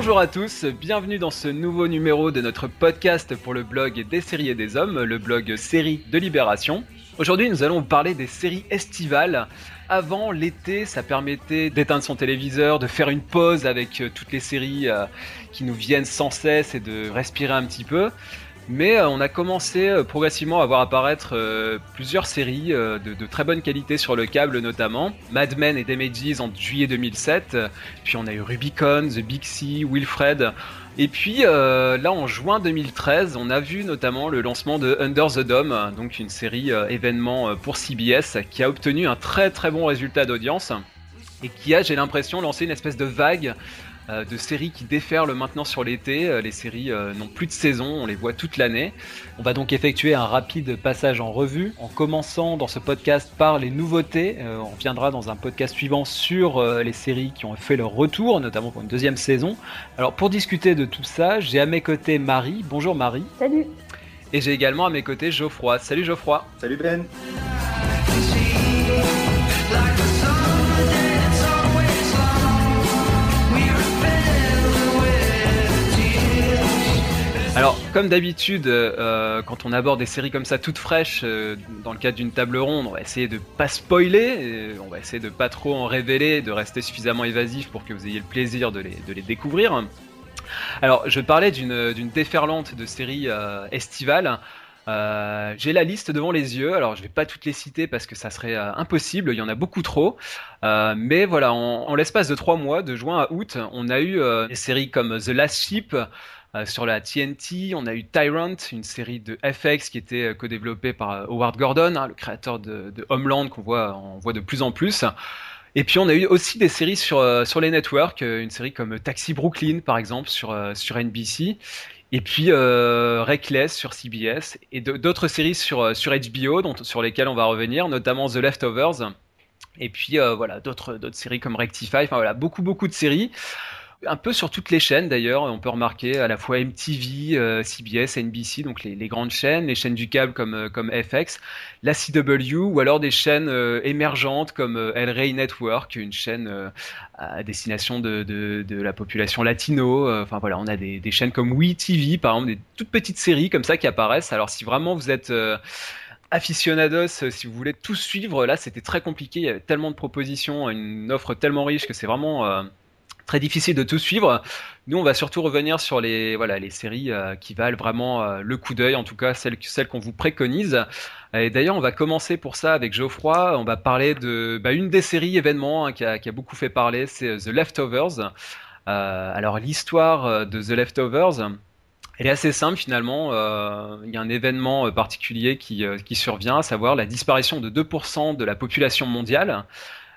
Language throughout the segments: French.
Bonjour à tous, bienvenue dans ce nouveau numéro de notre podcast pour le blog des séries et des hommes, le blog série de Libération. Aujourd'hui, nous allons vous parler des séries estivales. Avant l'été, ça permettait d'éteindre son téléviseur, de faire une pause avec euh, toutes les séries euh, qui nous viennent sans cesse et de respirer un petit peu. Mais euh, on a commencé progressivement à voir apparaître plusieurs séries de, très bonne qualité sur le câble notamment. Mad Men et Damages en juillet 2007. Puis on a eu Rubicon, The Big Sea, Wilfred. Et puis euh, là en juin 2013, on a vu notamment le lancement de Under the Dome, donc une série euh, événement euh, pour CBS qui a obtenu un très très bon résultat d'audience et qui a, j'ai l'impression, lancé une espèce de vague euh, de séries qui déferlent maintenant sur l'été. Euh, les séries euh, n'ont plus de saison, on les voit toute l'année. On va donc effectuer un rapide passage en revue en commençant dans ce podcast par les nouveautés. on viendra dans un podcast suivant sur les séries qui ont fait leur retour, notamment pour une deuxième saison. Alors pour discuter de tout ça, j'ai à mes côtés Marie. Bonjour Marie. Salut. Et j'ai également à mes côtés Geoffroy. Salut Geoffroy. Salut Ben. Alors, comme d'habitude, euh, quand on aborde des séries comme ça toutes fraîches, euh, dans le cadre d'une table ronde, on va essayer de pas spoiler, on va essayer de pas trop en révéler, de rester suffisamment évasif pour que vous ayez le plaisir de les, découvrir. Alors, je parlais d'une déferlante de séries euh, estivales. J'ai la liste devant les yeux, alors je vais pas toutes les citer parce que ça serait impossible, il y en a beaucoup trop. mais voilà, en, en l'espace de trois mois, de juin à août, on a eu des séries comme The Last Ship, euh, sur la TNT, on a eu Tyrant, une série de FX qui était euh, co-développée par euh, Howard Gordon, hein, le créateur de, Homeland qu'on voit, de plus en plus. Et puis on a eu aussi des séries sur, les networks, une série comme Taxi Brooklyn par exemple sur, NBC, et puis Reckless sur CBS, et d'autres séries sur, sur HBO dont, sur lesquelles on va revenir, notamment The Leftovers, et puis voilà d'autres séries comme Rectify, enfin voilà beaucoup beaucoup de séries un peu sur toutes les chaînes d'ailleurs. On peut remarquer à la fois MTV, euh, CBS, NBC, donc les, grandes chaînes, les chaînes du câble comme, euh, FX, la CW ou alors des chaînes euh, émergentes comme El Rey Network, une chaîne à destination de, la population latino. Enfin voilà, on a des, des chaînes comme WeTV par exemple, des toutes petites séries comme ça qui apparaissent. Alors si vraiment vous êtes aficionados, si vous voulez tout suivre, là c'était très compliqué. Il y avait tellement de propositions, une offre tellement riche que c'est vraiment très difficile de tout suivre. Nous, on va surtout revenir sur les, voilà, les séries euh, qui valent vraiment euh, le coup d'œil, en tout cas celles, celles qu'on vous préconise. Et d'ailleurs, on va commencer pour ça avec Geoffroy. On va parler de bah, une des séries événements hein, qui, a, qui, a, beaucoup fait parler, c'est euh, The Leftovers. alors l'histoire de The Leftovers, est assez simple finalement. il y a un événement particulier qui, qui survient, à savoir la disparition de 2% de la population mondiale.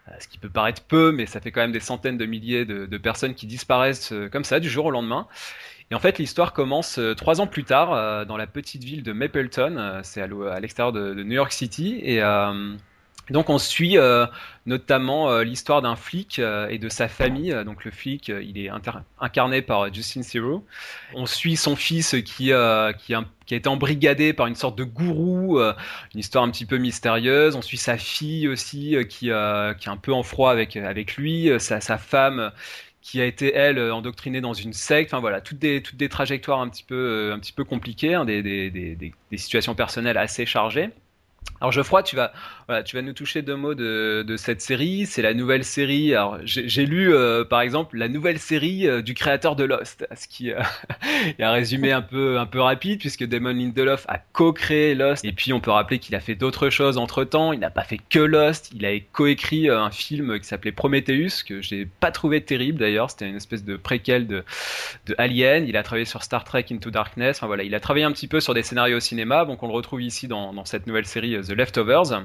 Euh, ce qui peut paraître peu, mais ça fait quand même des centaines de milliers de, personnes qui disparaissent euh, comme ça du jour au lendemain. Et en fait, l'histoire commence euh, trois ans plus tard dans la petite ville de Mapleton, c'est à l'extérieur de, New York City, et donc on suit notamment l'histoire d'un flic et de sa famille. Donc le flic, il est incarné par Justin Theroux. On suit son fils qui, qui, a été embrigadé par une sorte de gourou, euh, une histoire un petit peu mystérieuse. On suit sa fille aussi euh, qui, euh, qui est un peu en froid avec, avec lui, sa, sa femme qui a été elle endoctrinée dans une secte. Enfin voilà, toutes des toutes des trajectoires un petit peu un petit peu compliquées, hein, des, des, des, des, situations personnelles assez chargées. Alors Geoffroy, tu vas, voilà, tu vas nous toucher deux mots de, cette série. C'est la nouvelle série. Alors j'ai lu euh, par exemple la nouvelle série euh, du créateur de Lost, ce qui euh, est un résumé un peu un peu rapide puisque Damon Lindelof a co-créé Lost et puis on peut rappeler qu'il a fait d'autres choses entre temps. Il n'a pas fait que Lost. Il a coécrit un film qui s'appelait Prometheus que j'ai pas trouvé terrible d'ailleurs. C'était une espèce de préquel de, de Alien. Il a travaillé sur Star Trek Into Darkness. Enfin voilà, il a travaillé un petit peu sur des scénarios au cinéma. Donc on le retrouve ici dans cette nouvelle série The Leftovers.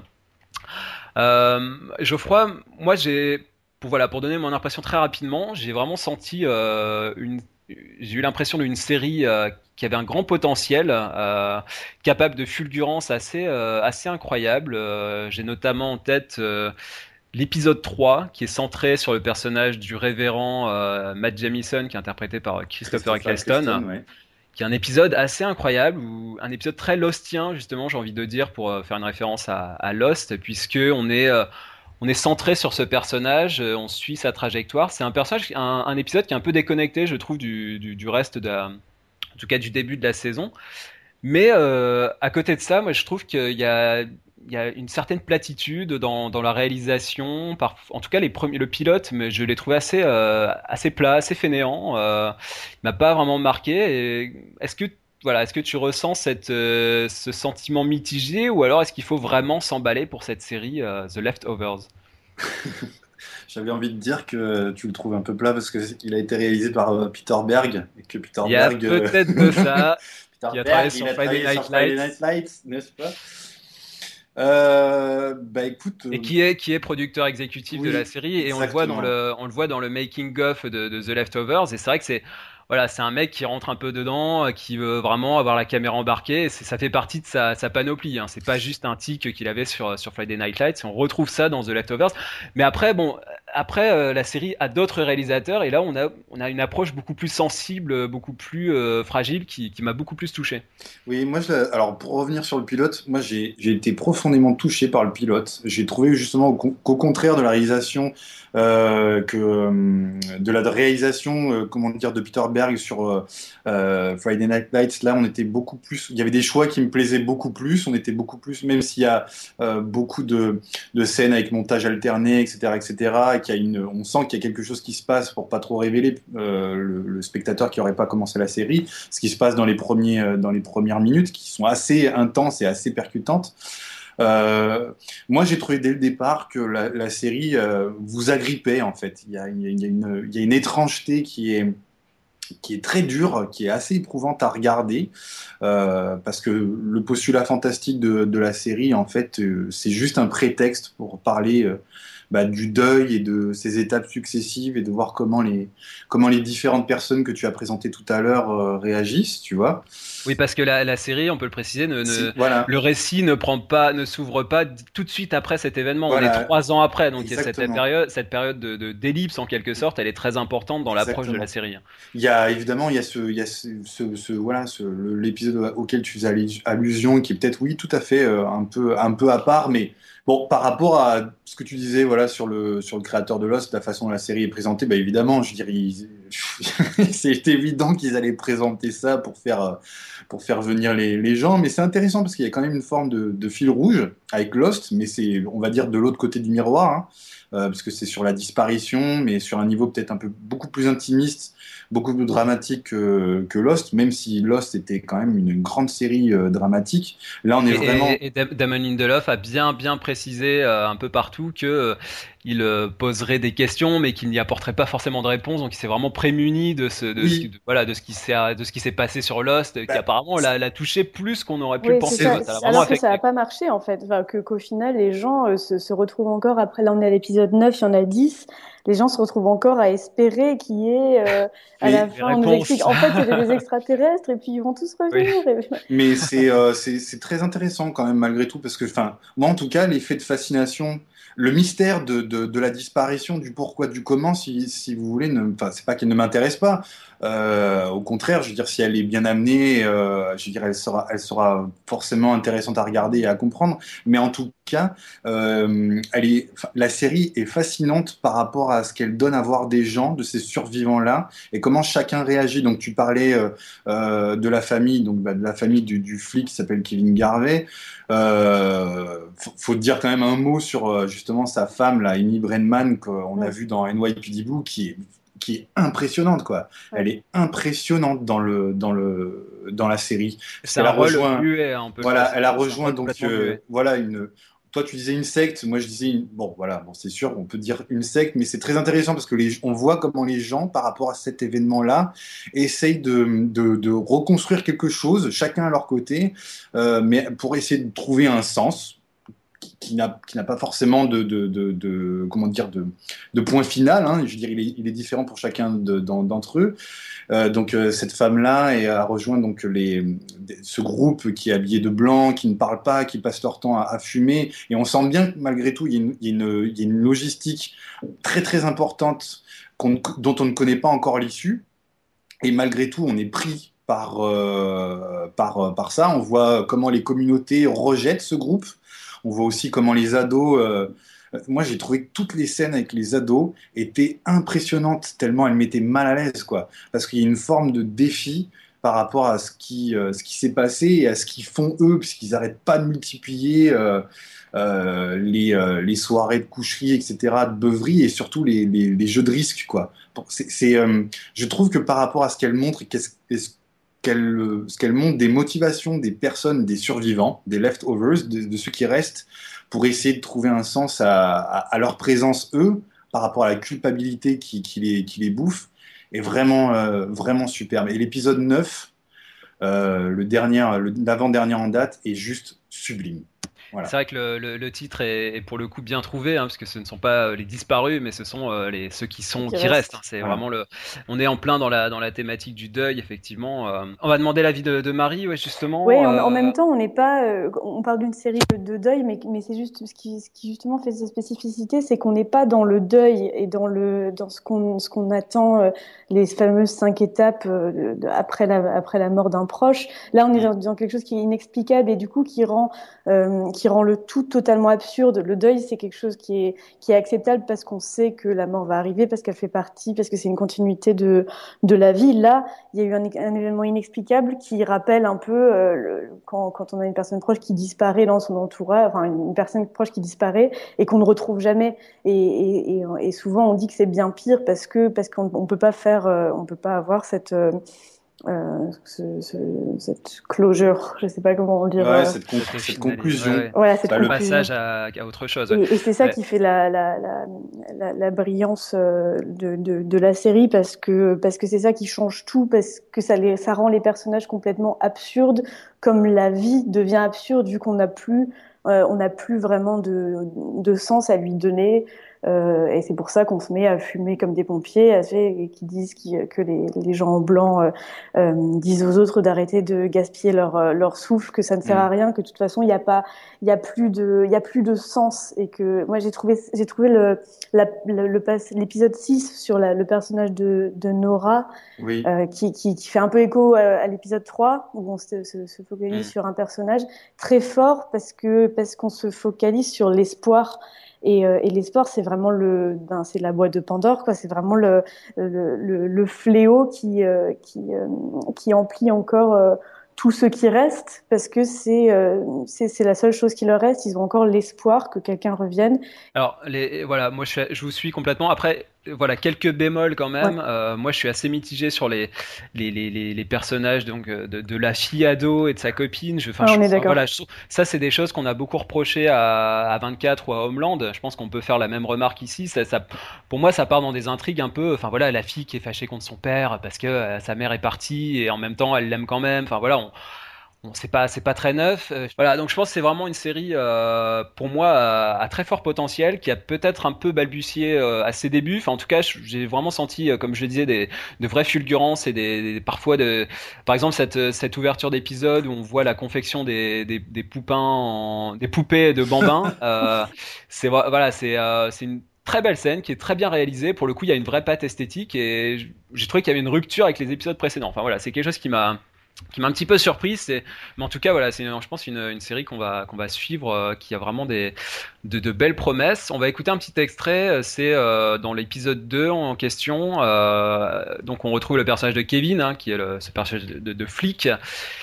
Euh, Geoffroy, moi j'ai, pour voilà, pour donner mon impression très rapidement, j'ai vraiment senti euh, une, j'ai eu l'impression d'une série euh, qui avait un grand potentiel, capable de fulgurance assez, assez incroyable. j'ai notamment en tête l'épisode 3 qui est centré sur le personnage du révérend Matt Jamison qui est interprété par Christopher Eccleston qui est un épisode assez incroyable, ou un épisode très lostien justement, j'ai envie de dire pour euh, faire une référence à, Lost, puisque on est euh, on est centré sur ce personnage, on suit sa trajectoire. C'est un personnage, un, épisode qui est un peu déconnecté, je trouve, du, du, reste de, en tout cas du début de la saison. Mais à côté de ça, moi, je trouve qu'il y a il y a une certaine platitude dans, dans la réalisation. Par, en tout cas, les premiers, le pilote, mais je l'ai trouvé assez, euh, assez plat, assez fainéant. Euh, il m'a pas vraiment marqué. Est-ce que voilà, est-ce que tu ressens cette, euh, ce sentiment mitigé ou alors est-ce qu'il faut vraiment s'emballer pour cette série euh, The Leftovers? J'avais envie de dire que tu le trouves un peu plat parce qu'il a été réalisé par Peter Berg et que Peter il y a peut-être de ça. Peter Berg, il a travaillé sur Friday Night Lights, n'est-ce pas? Euh, bah écoute. Et qui est, qui est producteur exécutif de la série et on le voit dans le, on le voit dans le making of de, de The Leftovers et c'est vrai que c'est voilà, c'est un mec qui rentre un peu dedans, euh, qui veut vraiment avoir la caméra embarquée. Et ça fait partie de sa, sa panoplie. Hein. C'est pas juste un tic qu'il avait sur, sur Friday Night Lights. On retrouve ça dans The Leftovers. Mais après, bon, après euh, la série a d'autres réalisateurs et là on a, on a une approche beaucoup plus sensible, beaucoup plus euh, fragile qui, qui m'a beaucoup plus touché. Oui, moi, alors pour revenir sur le pilote, moi j'ai été profondément touché par le pilote. J'ai trouvé justement qu'au contraire de la réalisation euh, que euh, de la réalisation, euh, comment dire, de Peter Berg sur Friday Night Lights. Là, on était beaucoup plus. Il y avait des choix qui me plaisaient beaucoup plus. On était beaucoup plus, même s'il y a beaucoup de, de, scènes avec montage alterné, etc., etc. Qu'il y a une, on sent qu'il y a quelque chose qui se passe pour pas trop révéler le, le, spectateur qui n'aurait pas commencé la série. Ce qui se passe dans les premiers, dans les premières minutes, qui sont assez intenses et assez percutantes. Euh, moi, j'ai trouvé dès le départ que la, série euh, vous agrippait, en fait. Il y, a, une, y a une étrangeté qui est qui est très dure, qui est assez éprouvante à regarder, euh, parce que le postulat fantastique de, la série, en fait, euh, c'est juste un prétexte pour parler euh, bah, du deuil et de ces étapes successives et de voir comment les, comment les différentes personnes que tu as présentées tout à l'heure euh, réagissent, tu vois. Oui, parce que la, la, série, on peut le préciser, ne, voilà. le récit ne prend pas, ne s'ouvre pas tout de suite après cet événement. On est trois ans après, donc cette période, cette période de d'ellipse en quelque sorte, elle est très important dans l'approche de la série. Il y a évidemment, il y a ce, il y a ce, ce, voilà, l'épisode auquel tu faisais allusion, qui est peut-être oui, tout à fait euh, un peu, un peu à part, mais Bon, par rapport à ce que tu disais voilà, sur, le, sur le créateur de Lost, la façon dont la série est présentée, bah évidemment, je dirais, c'est évident qu'ils allaient présenter ça pour faire, pour faire venir les, les gens, mais c'est intéressant parce qu'il y a quand même une forme de, fil rouge avec Lost, mais c'est, on va dire, de l'autre côté du miroir, hein, parce que c'est sur la disparition, mais sur un niveau peut-être un peu beaucoup plus intimiste beaucoup plus dramatique que, que, Lost, même si Lost était quand même une grande série euh, dramatique. Là, on est vraiment. Et, Damon Lindelof a bien bien précisé euh, un peu partout que euh, il poserait des questions, mais qu'il n'y apporterait pas forcément de réponse. Donc, il s'est vraiment prémuni de ce, de, ce, voilà, de ce qui s'est de ce qui s'est passé sur Lost, qui bah, apparemment l'a touché plus qu'on aurait pu le penser. Ça, ça alors que ça n'a pas marché en fait, enfin, que qu'au final les gens se, se, retrouvent encore après. Là, on est à l'épisode 9, il y en a 10 les gens se retrouvent encore à espérer qu'il y ait euh, à la fin on nous explique en fait c'est des extraterrestres et puis ils vont tous revenir. Mais euh, c'est c'est très intéressant quand même malgré tout parce que enfin moi en tout cas l'effet de fascination le mystère de, de, de, la disparition, du pourquoi, du comment, si, si vous voulez, enfin, c'est pas qu'elle ne m'intéresse pas. Euh, au contraire, je veux dire, si elle est bien amenée, euh, je veux dire, elle sera, elle sera forcément intéressante à regarder et à comprendre. Mais en tout cas, euh, elle est, la série est fascinante par rapport à ce qu'elle donne à voir des gens, de ces survivants-là, et comment chacun réagit. Donc, tu parlais euh, euh de la famille, donc bah, de la famille du, du flic qui s'appelle Kevin Garvey. Euh, faut, dire quand même un mot sur euh, justement sa femme, là, Amy Brenman, qu'on a vu dans NYPD Blue, qui est qui est impressionnante quoi. Elle est impressionnante dans le dans le dans la série. Elle a rejoint voilà, elle a rejoint donc euh, voilà une toi tu disais une secte, moi je disais une... bon voilà, bon c'est sûr, on peut dire une secte, mais c'est très intéressant parce que les... on voit comment les gens par rapport à cet événement-là essayent de, de, de, reconstruire quelque chose, chacun à leur côté, euh, mais pour essayer de trouver un sens qui n'a pas forcément de, comment dire de, point final. Hein. Je veux dire, il est, différent pour chacun d'entre eux. Euh, donc euh, cette femme-là a rejoint donc les, ce groupe qui est habillé de blanc, qui ne parle pas, qui passe leur temps à, fumer. Et on sent bien que malgré tout, il y a une, logistique très très importante dont on ne connaît pas encore l'issue. Et malgré tout, on est pris par, euh, par ça. On voit comment les communautés rejettent ce groupe. On voit aussi comment les ados euh, moi j'ai trouvé que toutes les scènes avec les ados étaient impressionnantes tellement elles m'étaient mal à l'aise quoi parce qu'il y a une forme de défi par rapport à ce qui, euh, qui s'est passé et à ce qu'ils font eux, puisqu'ils n'arrêtent pas de multiplier euh, les, soirées de coucherie, etc., de beuverie et surtout les, jeux de risque. Quoi. Je trouve que par rapport à ce qu'elle montre, qu'est-ce, qu'elle, ce qu'elle montre des motivations des personnes, des survivants, des leftovers, de, ceux qui restent, pour essayer de trouver un sens à, leur présence, eux, par rapport à la culpabilité qui, les, bouffe, est vraiment, euh, superbe. Et l'épisode 9, euh, l'avant-dernier en date, est juste sublime. C'est vrai que le, titre est, pour le coup bien trouvé, hein, parce que ce ne sont pas euh, les disparus, mais ce sont euh, les, ceux qui sont qui, restent. Hein. c'est vraiment le. On est en plein dans la dans la thématique du deuil, effectivement. Euh. On va demander l'avis de, de, Marie, ouais, justement. Oui, en, même temps, on n'est pas. on parle d'une série de, deuil, mais mais c'est juste ce qui, ce qui justement fait sa spécificité, c'est qu'on n'est pas dans le deuil et dans le dans ce qu'on ce qu'on attend les fameuses cinq étapes après la après la mort d'un proche. Là, on est mm. dans, quelque chose qui est inexplicable et du coup qui rend qui rend le tout totalement absurde. Le deuil, c'est quelque chose qui est, qui est acceptable parce qu'on sait que la mort va arriver, parce qu'elle fait partie, parce que c'est une continuité de, de la vie. Là, il y a eu un, événement inexplicable qui rappelle un peu euh, quand, quand on a une personne proche qui disparaît dans son entourage, enfin une personne proche qui disparaît et qu'on ne retrouve jamais. Et, et, et, souvent, on dit que c'est bien pire parce que parce qu'on on peut pas faire, euh, on peut pas avoir cette euh, ce, ce, cette closure, je sais pas comment on le dire. Ouais, cette, cette, conclusion. Ouais, Voilà, cette bah, le passage à, à, autre chose. Et, et c'est ça qui fait la, la, la, la, la brillance euh, de, de, de, la série parce que parce que c'est ça qui change tout, parce que ça, les, ça rend les personnages complètement absurdes, comme la vie devient absurde vu qu'on n'a plus euh, on n'a plus vraiment de, de sens à lui donner. Euh, et c'est pour ça qu'on se met à fumer comme des pompiers, et qui disent que les, les, gens blancs euh, euh, disent aux autres d'arrêter de gaspiller leur, leur souffle, que ça ne sert à mm. rien, que de toute façon il n'y a pas, il y a plus de, il y a plus de sens, et que moi j'ai trouvé, j'ai trouvé le, l'épisode 6 sur la, le personnage de, de Nora, oui. euh, qui, qui, qui, fait un peu écho à, l'épisode 3 où on se, se, se focalise mm. sur un personnage très fort parce que parce qu'on se focalise sur l'espoir et, euh, c'est vraiment le, ben, c'est la boîte de Pandore, quoi. C'est vraiment le, le, le, fléau qui, euh, qui, euh, qui emplit encore tout ce qui reste, parce que c'est c'est la seule chose qui leur reste. Ils ont encore l'espoir que quelqu'un revienne. Alors, les, voilà, moi je vous suis complètement. Après, voilà quelques bémols quand même. Euh, moi, je suis assez mitigé sur les les, les, les personnages donc euh, de, de, la fille ado et de sa copine. Je, ah, on est voilà, ça c'est des choses qu'on a beaucoup reproché à, à 24 ou à Homeland. Je pense qu'on peut faire la même remarque ici. Ça, ça, pour moi, ça part dans des intrigues un peu. Enfin voilà, la fille qui est fâchée contre son père parce que euh, sa mère est partie et en même temps elle l'aime quand même. Enfin voilà, on, Bon, c'est pas c'est pas très neuf. Euh, voilà, donc je pense que c'est vraiment une série euh, pour moi à, très fort potentiel qui a peut-être un peu balbutié euh, à ses débuts. Enfin, en tout cas, j'ai vraiment senti, comme je le disais, des, de vraies fulgurances et des, parfois de, par exemple cette cette ouverture d'épisode où on voit la confection des des, des poupins, en, des poupées de bambins. c'est voilà, c'est c'est une très belle scène qui est très bien réalisée. Pour le coup, il y a une vraie patte esthétique et j'ai trouvé qu'il y avait une rupture avec les épisodes précédents. Enfin voilà, c'est quelque chose qui m'a qui m'a un petit peu surpris. C'est, mais en tout cas, voilà, c'est, je pense, une, une série qu'on va qu'on va suivre, euh, qui a vraiment des de, de, belles promesses. On va écouter un petit extrait. Euh, c'est euh, dans l'épisode 2 en question. donc, on retrouve le personnage de Kevin, hein, qui est le, ce personnage de, de, flic,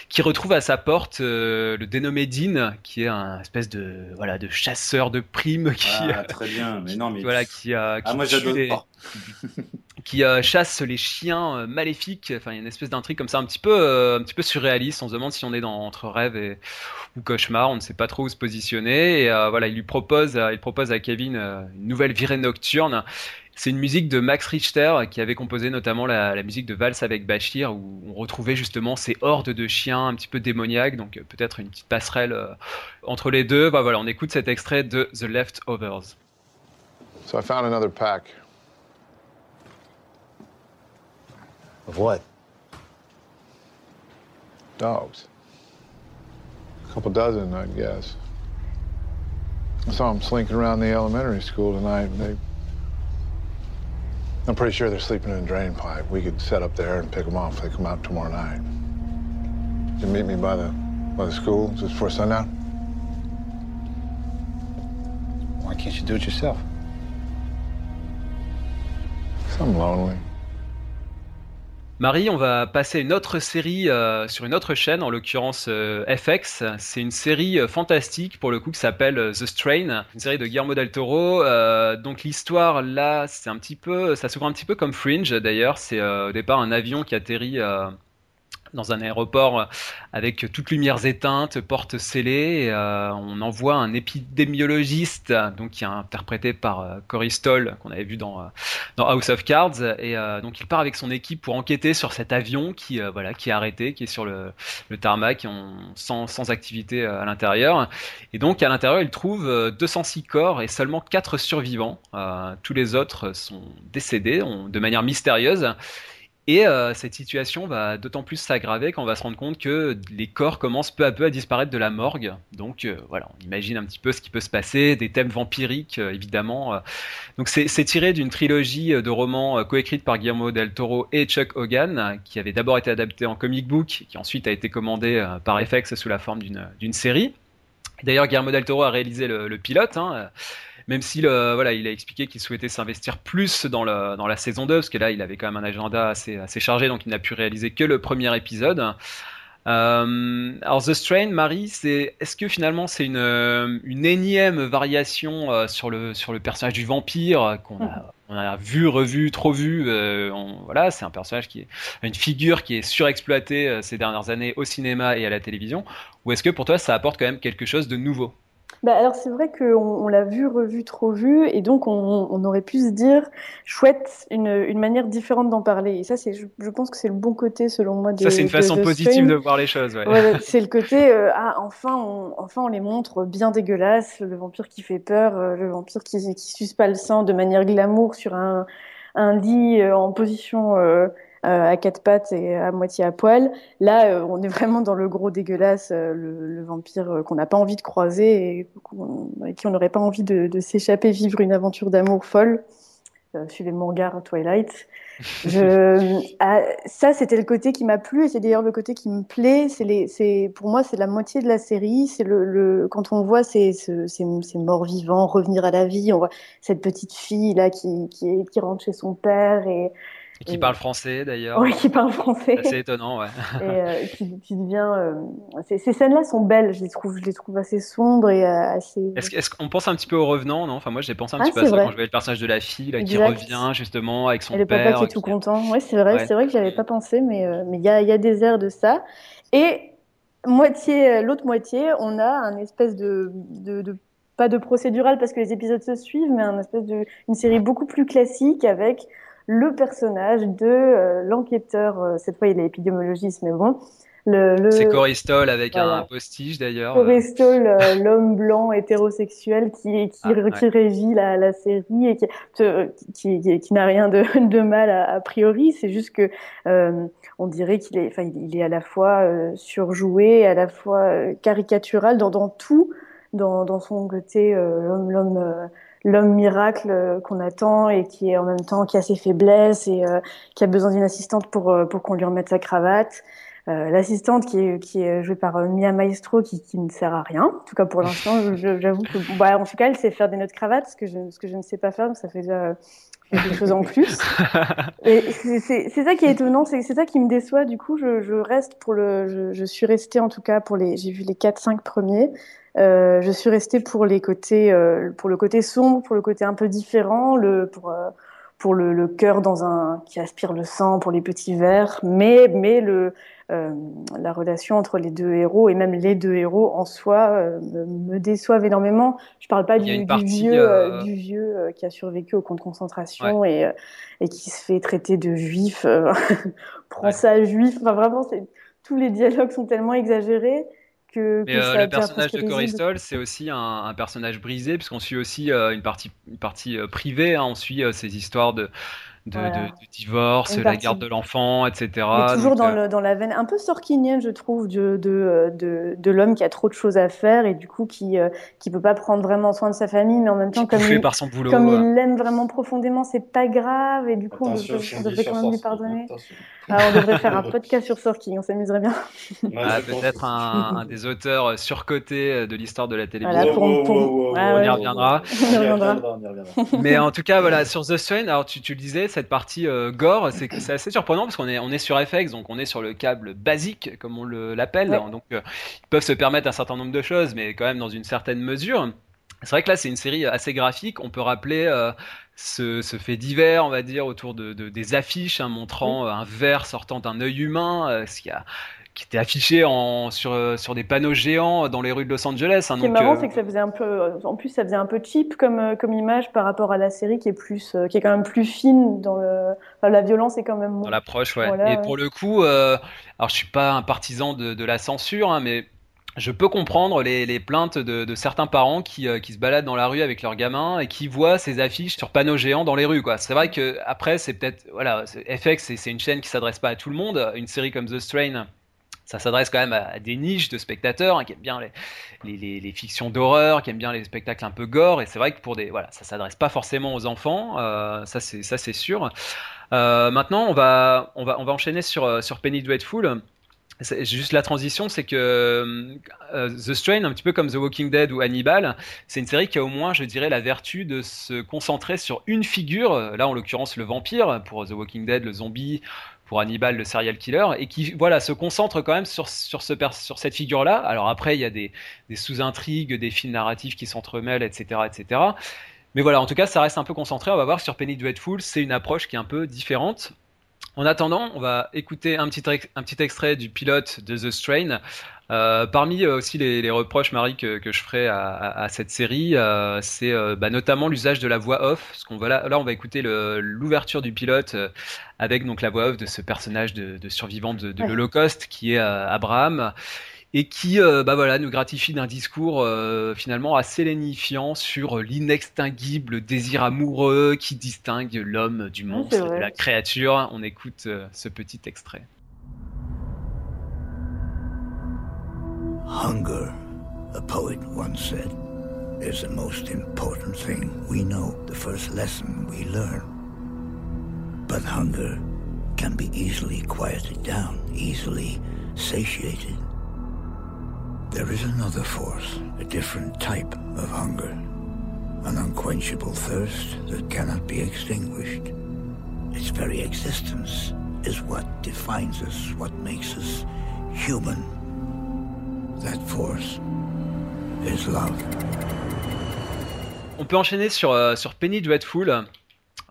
qui retrouve à sa porte le dénommé Dean, qui est un espèce de voilà de chasseur de primes. Qui, ah, très bien. Mais non, mais voilà, qui, a ah, moi, j'adore. qui euh, chasse les chiens euh, maléfiques. Enfin, il y a une espèce d'intrigue comme ça, un petit peu, euh, un petit peu surréaliste. On se demande si on est dans entre rêve et ou cauchemar. On ne sait pas trop où se positionner. Et voilà, il lui propose, il propose à Kevin une nouvelle virée nocturne. C'est une musique de Max Richter qui avait composé notamment la, musique de Valse avec Bachir où on retrouvait justement ces hordes de chiens un petit peu démoniaques. Donc peut-être une petite passerelle entre les deux. Bah, voilà, on écoute cet extrait de The Leftovers. So I found another pack. Of what? Dogs. A couple dozen, I'd guess. I saw them slinking around the elementary school tonight. They, I'm pretty sure they're sleeping in a drain pipe. We could set up there and pick them off if they come out tomorrow night. You meet me by the by the school just before sundown. Why can't you do it yourself? I'm lonely. Marie, on va passer une autre série euh, sur une autre chaîne, en l'occurrence euh, FX. C'est une série euh, fantastique pour le coup qui s'appelle The Strain, une série de Guillermo del Toro. donc l'histoire là, c'est un petit peu, ça s'ouvre un petit peu comme Fringe d'ailleurs. C'est au départ un avion qui atterrit dans un aéroport euh, avec toutes lumières éteintes, portes scellées. Euh, on envoie un épidémiologiste, donc qui est interprété par euh, Cory Stoll, qu'on avait vu dans, dans House of Cards. Et donc il part avec son équipe pour enquêter sur cet avion qui, voilà, qui est arrêté, qui est sur le, le tarmac, sans, sans activité à l'intérieur. Et donc à l'intérieur, il trouve 206 corps et seulement 4 survivants. tous les autres sont décédés de manière mystérieuse. Et euh, cette situation va d'autant plus s'aggraver quand on va se rendre compte que les corps commencent peu à peu à disparaître de la morgue. Donc euh, voilà, on imagine un petit peu ce qui peut se passer, des thèmes vampiriques euh, évidemment. Donc c'est tiré d'une trilogie de romans coécrite par Guillermo del Toro et Chuck Hogan, qui avait d'abord été adapté en comic book, qui ensuite a été commandé par FX sous la forme d'une série. D'ailleurs, Guillermo del Toro a réalisé le, le pilote. Hein, même si voilà, il a expliqué qu'il souhaitait s'investir plus dans, le, dans la saison 2, parce que là, il avait quand même un agenda assez, assez chargé, donc il n'a pu réaliser que le premier épisode. Euh, alors The Strain, Marie, c'est est-ce que finalement c'est une, une énième variation euh, sur le sur le personnage du vampire qu'on a, on a vu, revu, trop vu. Euh, voilà, c'est un personnage qui est une figure qui est surexploitée ces dernières années au cinéma et à la télévision. Ou est-ce que pour toi ça apporte quand même quelque chose de nouveau? Bah alors c'est vrai qu'on on, l'a vu, revu, trop vu, et donc on, on, aurait pu se dire chouette, une, une manière différente d'en parler. Et ça, c'est, je, je, pense que c'est le bon côté selon moi. De, ça, c'est une façon positive de voir les choses. Ouais. ouais c'est le côté euh, ah enfin on, enfin on les montre bien dégueulasses, le vampire qui fait peur, euh, le vampire qui qui suce pas le sang de manière glamour sur un un lit euh, en position euh, à quatre pattes et à moitié à poil. Là, euh, on est vraiment dans le gros dégueulasse, euh, le, vampire qu'on n'a pas envie de croiser et avec qui on n'aurait pas envie de, s'échapper, vivre une aventure d'amour folle. suivez mon regard Twilight. Je, ah, ça, c'était le côté qui m'a plu et c'est d'ailleurs le côté qui me plaît. C'est les, c'est, pour moi, c'est la moitié de la série. C'est le, le quand on voit ces, ces, ces, morts vivants revenir à la vie, on voit cette petite fille là qui, qui, qui rentre chez son père et, et qui parle français d'ailleurs. Oui, qui parle français. C'est étonnant, ouais. et euh, qui, qui, devient. Euh, ces, ces scènes-là sont belles, je les trouve, je les trouve assez sombres et euh, assez. Est-ce qu'on pense un petit peu au revenant, non? Enfin, moi, j'ai pensé un ah, petit peu à ça quand je voyais le personnage de la fille là, qui revient justement avec son et le père. Le papa qui est tout content. Ouais, c'est vrai, c'est vrai que j'avais pas pensé, mais mais il y a, y a des airs de ça. Et moitié, l'autre moitié, on a un espèce de, de, de pas de procédural parce que les épisodes se suivent, mais un espèce de une série beaucoup plus classique avec le personnage de euh, l'enquêteur, euh, cette fois il est épidémiologiste, mais bon. Le, le... C'est Cory Stoll avec un postige d'ailleurs. Cory Stoll, euh, l'homme blanc hétérosexuel qui, qui, ah, qui régit la, la, série et qui, qui, qui n'a rien de, de mal a, a priori. C'est juste que on dirait qu'il est, enfin, il est à la fois surjoué, à la fois caricatural dans, dans tout, dans, dans son côté l'homme, l'homme miracle euh, qu'on attend et qui est en même temps qui a ses faiblesses et euh, qui a besoin d'une assistante pour euh, pour qu'on lui remette sa cravate. L'assistante qui est qui est jouée par Mia Maestro qui, qui ne sert à rien. En tout cas pour l'instant, j'avoue que bah, en tout cas elle sait faire des nœuds de cravate, ce que je ce que je ne sais pas faire, donc ça fait déjà quelque chose en plus. Et c'est ça qui est étonnant, c'est ça qui me déçoit. Du coup, je, je reste pour le, je, je, suis restée en tout cas pour les, j'ai vu les 4-5 premiers. Euh, je suis restée pour les côtés, euh, pour le côté sombre, pour le côté un peu différent, le, pour, euh, pour le, le cœur dans un qui aspire le sang, pour les petits vers, mais mais le euh, la relation entre les deux héros et même les deux héros en soi euh, me, déçoivent énormément. Je parle pas du, du, vieux, du vieux qui a survécu au camp de concentration et et qui se fait traiter de juif, prend ça juif. Enfin vraiment, tous les dialogues sont tellement exagérés euh, le personnage de Cory c'est aussi un, personnage brisé, puisqu'on suit aussi euh, une partie, une partie euh, privée. Hein. on suit ces histoires de, de, divorce, la garde de l'enfant, etc. toujours dans, le, dans, la veine un peu sorkinienne, je trouve, de, de, de, l'homme qui a trop de choses à faire et du coup qui ne qui peut pas prendre vraiment soin de sa famille, mais en même temps, comme, il, par son boulot, comme il l'aime vraiment profondément, c'est pas grave et du coup, on, devrait quand même lui pardonner. Ah, on devrait faire un podcast sur Sorkin, on s'amerait bien. Ah, peut-être un, des auteurs surcotés euh, de l'histoire de la télévision. on, y reviendra. Mais en tout cas, voilà, sur The Strain, alors tu, le disais, cette partie euh, gore, c'est assez surprenant parce qu'on est, on est sur FX, donc on est sur le câble basique, comme on l'appelle. Donc euh, ils peuvent se permettre un certain nombre de choses, mais quand même dans une certaine mesure. C'est vrai que là, c'est une série assez graphique. On peut rappeler ce, fait divers, on va dire, autour de, des affiches hein, montrant un verre sortant d'un œil humain, ce qui a qui était affiché en, sur, euh, sur des panneaux géants dans les rues de Los Angeles. Hein, Ce qui est marrant, euh, c'est que ça faisait un peu, euh, en plus, ça faisait un peu cheap comme, comme image par rapport à la série qui est plus, qui est quand même plus fine dans le, la violence est quand même dans l'approche, ouais. Et pour le coup, alors je suis pas un partisan de, de la censure, hein, mais je peux comprendre les, les plaintes de, de, certains parents qui, qui, se baladent dans la rue avec leurs gamins et qui voient ces affiches sur panneaux géants dans les rues. Quoi. C'est vrai que après, c'est peut-être voilà, FX, c'est une chaîne qui s'adresse pas à tout le monde. Une série comme The Strain, ça s'adresse quand même à, des niches de spectateurs hein, qui aiment bien les, les, les, fictions d'horreur, qui aiment bien les spectacles un peu gore. Et c'est vrai que pour des voilà, ça s'adresse pas forcément aux enfants. Euh, ça c'est ça c'est sûr. Euh, maintenant, on va on va on va enchaîner sur euh, sur Penny Dreadful. Juste la transition, c'est que The Strain, un petit peu comme The Walking Dead ou Hannibal, c'est une série qui a au moins, je dirais, la vertu de se concentrer sur une figure. Là, en l'occurrence, le vampire. Pour The Walking Dead, le zombie pour Hannibal, le serial killer, et qui voilà se concentre quand même sur, sur, ce, sur cette figure-là. Alors après, il y a des, des sous-intrigues, des fils narratifs qui s'entremêlent, etc., etc. Mais voilà, en tout cas, ça reste un peu concentré. On va voir sur Penny Dreadful, c'est une approche qui est un peu différente. En attendant, on va écouter un petit, un petit extrait du pilote de The Strain. Euh, parmi euh, aussi les, les, reproches, Marie, que, que je ferai à, à, cette série, euh, c'est euh, bah, notamment l'usage de la voix off. Parce qu'on va là, là, on va écouter l'ouverture du pilote euh, avec donc la voix off de ce personnage de, de survivant de, de l'Holocauste qui est Abraham et qui bah voilà nous gratifie d'un discours euh, finalement assez lénifiant sur l'inextinguible désir amoureux qui distingue l'homme du monstre, de la créature. On écoute ce petit extrait. Hunger, a poet once said, is the most important thing we know, the first lesson we learn. But hunger can be easily quieted down, easily satiated. There is another force, a different type of hunger, an unquenchable thirst that cannot be extinguished. Its very existence is what defines us, what makes us human. That force is love. On peut enchaîner sur, euh, sur Penny Dreadful,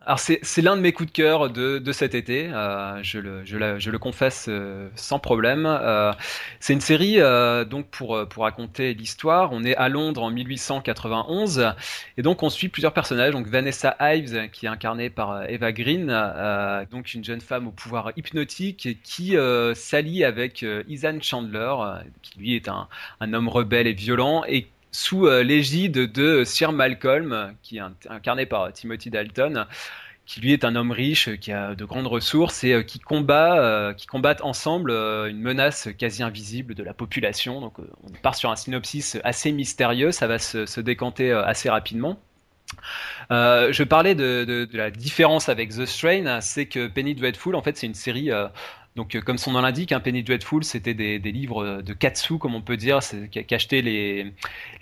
alors c'est l'un de mes coups de cœur de, de cet été, euh, je, le, je, la, je, le, confesse euh, sans problème. Euh, c'est une série, euh, donc pour, pour raconter l'histoire, on est à Londres en 1891, et donc on suit plusieurs personnages, donc Vanessa Ives, qui est incarnée par Eva Green, donc une jeune femme au pouvoir hypnotique, qui s'allie avec Ethan Chandler, qui lui est un, un homme rebelle et violent, et sous euh, l'égide de Sir Malcolm, qui est incarné par Timothy Dalton, qui lui est un homme riche, qui a de grandes ressources et euh, qui combat, euh, combattent ensemble une menace quasi invisible de la population. Donc on part sur un synopsis assez mystérieux, ça va se, décanter assez rapidement. je parlais de, de, la différence avec The Strain, c'est que Penny Dreadful, en fait, c'est une série donc, euh, comme son nom l'indique, un hein, Penny Dreadful, c'était des, livres euh, de katsu, comme on peut dire, qu'achetaient les,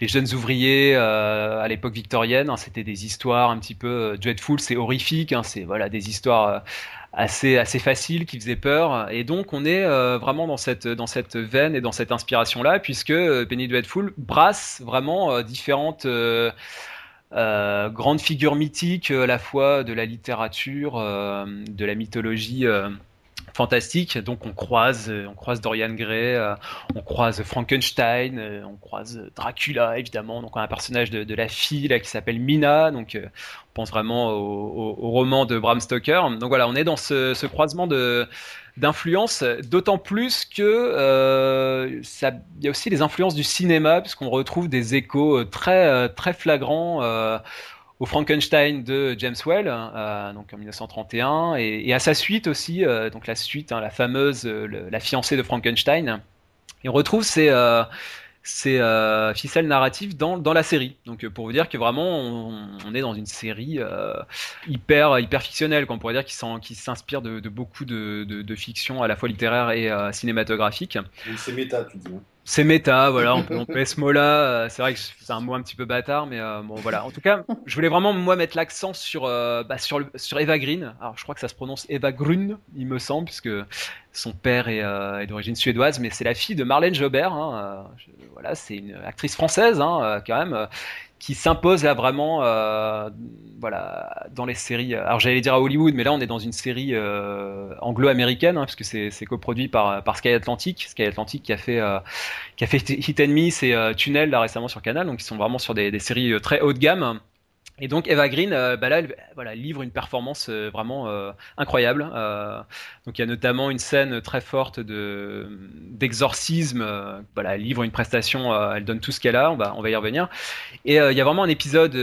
jeunes ouvriers euh, à l'époque victorienne. Hein. c'était des histoires un petit peu dreadful, c'est horrifique, hein. c'est voilà des histoires assez assez faciles qui faisaient peur. Et donc, on est vraiment dans cette dans cette veine et dans cette inspiration là, puisque Penny Dreadful brasse vraiment différentes grandes figures mythiques à la fois de la littérature, de la mythologie fantastique. Donc on croise, euh, on croise Dorian Gray, euh, on croise Frankenstein, euh, on croise Dracula évidemment. Donc on a un personnage de, la fille là qui s'appelle Mina. Donc on pense vraiment au, roman de Bram Stoker. Donc voilà, on est dans ce, croisement de d'influence, d'autant plus que ça, il y a aussi les influences du cinéma, puisqu'on retrouve des échos très très flagrants au Frankenstein de James Well, donc en 1931, et, à sa suite aussi, donc la suite, hein, la fameuse, la fiancée de Frankenstein. On retrouve ces, c'est euh, ficelle narrative dans, la série. Donc euh, pour vous dire que vraiment on, est dans une série euh, hyper hyper fictionnelle, qu'on pourrait dire qui s'inspire de, beaucoup de, de, de, fiction à la fois littéraire et euh, cinématographique. C'est méta, tu dis. Hein. C'est méta, voilà, on peut, on ce mot-là. Euh, c'est vrai que c'est un mot un petit peu bâtard, mais euh, bon, voilà. En tout cas, je voulais vraiment, moi, mettre l'accent sur, euh, bah, sur, Eva Green. Alors, je crois que ça se prononce Eva Grun, il me semble, puisque son père est, est d'origine suédoise, mais c'est la fille de Marlène Jobert. Hein, voilà, c'est une actrice française, hein, quand même, qui s'impose là vraiment euh, voilà dans les séries alors j'allais dire à Hollywood mais là on est dans une série euh, anglo-américaine hein, puisque c'est c'est coproduit par par Sky Atlantic. Sky Atlantic qui a fait euh, qui a fait Hit and Miss et euh, Tunnel là récemment sur Canal. Donc ils sont vraiment sur des, des séries très haut de gamme et donc Eva Green, euh, bah là, elle, voilà, livre une performance euh, vraiment euh, incroyable. donc il y a notamment une scène très forte de d'exorcisme. voilà, elle livre une prestation, elle donne tout ce qu'elle a. On va on va y revenir. Et il y a vraiment un épisode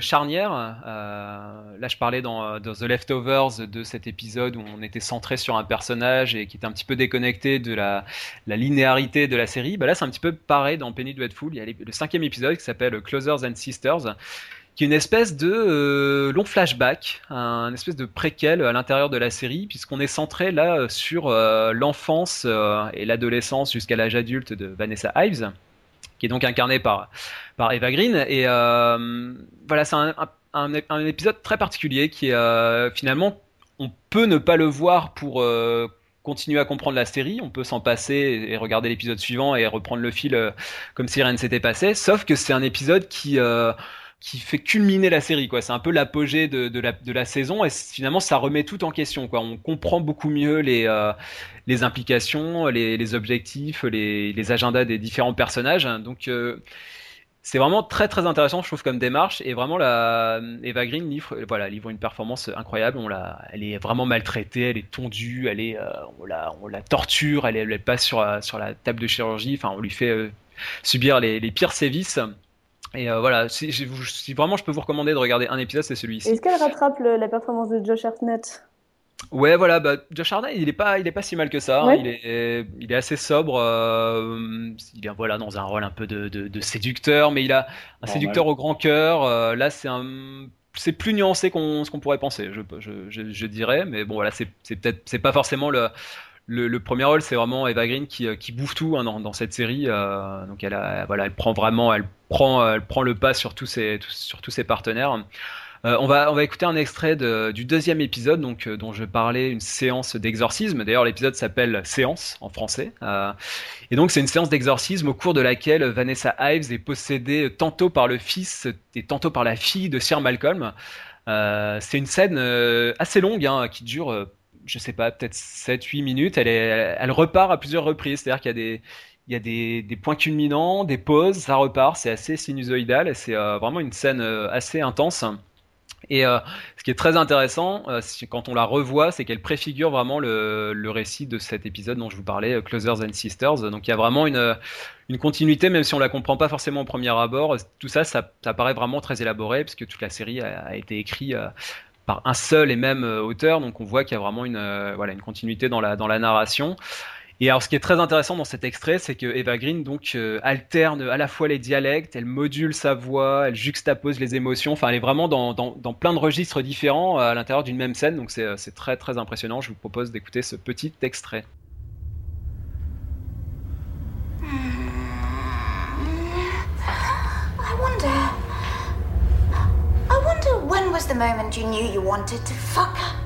charnière. là, je parlais dans, dans, The Leftovers de cet épisode où on était centré sur un personnage et qui était un petit peu déconnecté de la, la linéarité de la série. Bah là, c'est un petit peu pareil dans Penny Dreadful. Il y a le cinquième épisode qui s'appelle Closers and Sisters qui est une espèce de euh, long flashback, un espèce de préquel à l'intérieur de la série, puisqu'on est centré là sur euh, l'enfance euh, et l'adolescence jusqu'à l'âge adulte de Vanessa Ives, qui est donc incarnée par, par Eva Green. Et voilà, c'est un, un, un, épisode très particulier qui est finalement, on peut ne pas le voir pour continuer à comprendre la série, on peut s'en passer et regarder l'épisode suivant et reprendre le fil comme si rien ne s'était passé, sauf que c'est un épisode qui qui fait culminer la série quoi. C'est un peu l'apogée de, la, de la saison et finalement ça remet tout en question quoi. On comprend beaucoup mieux les euh, les implications les, les objectifs les, les, agendas des différents personnages. Donc euh, c'est vraiment très très intéressant je trouve comme démarche. Et vraiment la Eva Green livre voilà livre une performance incroyable. On la elle est vraiment maltraitée elle est tondue elle est euh, on la la torture elle, elle passe sur sur la table de chirurgie. Enfin on lui fait subir les, les pires sévices et euh, voilà, si, si, vraiment je peux vous recommander de regarder un épisode, c'est celui-ci. Est-ce qu'elle rattrape la performance de Josh Hartnett? Ouais, voilà, bah, Josh Hartnett, il est pas, il est pas si mal que ça. Hein. il est, il est assez sobre. Euh, il est voilà dans un rôle un peu de, de, de séducteur, mais il a un séducteur au grand cœur. Euh, là, c'est un, c'est plus nuancé qu'on ce qu'on pourrait penser, je, je, je, je, dirais. Mais bon, voilà, c'est, c'est peut-être, c'est pas forcément le le, premier rôle, c'est vraiment Eva Green qui, qui bouffe tout hein, dans, cette série. Euh, donc elle, voilà, elle prend vraiment, elle prend, elle prend le pas sur tous ses, sur tous partenaires. Euh, on, va, on va écouter un extrait du deuxième épisode donc, euh, dont je parlais, une séance d'exorcisme. D'ailleurs, l'épisode s'appelle Séance en français. et donc, c'est une séance d'exorcisme au cours de laquelle Vanessa Ives est possédée tantôt par le fils et tantôt par la fille de Sir Malcolm. c'est une scène assez longue hein, qui dure je sais pas, peut-être 7-8 minutes, elle, repart à plusieurs reprises. C'est-à-dire qu'il y a des, points culminants, des pauses, ça repart, c'est assez sinusoïdal, c'est euh, vraiment une scène euh, assez intense. Et euh, ce qui est très intéressant, quand on la revoit, c'est qu'elle préfigure vraiment le, récit de cet épisode dont je vous parlais, Closers and Sisters. Donc il y a vraiment une, continuité, même si on la comprend pas forcément au premier abord. Tout ça, ça, paraît vraiment très élaboré, puisque toute la série a été écrite par un seul et même euh, auteur, donc on voit qu'il y a vraiment une, euh, voilà, une continuité dans la, dans la narration. Et alors, ce qui est très intéressant dans cet extrait, c'est que Eva Green donc euh, alterne à la fois les dialectes, elle module sa voix, elle juxtapose les émotions. Enfin, elle est vraiment dans, dans, dans plein de registres différents à l'intérieur d'une même scène. Donc, c'est très très impressionnant. Je vous propose d'écouter ce petit extrait. You knew you wanted to fuck her?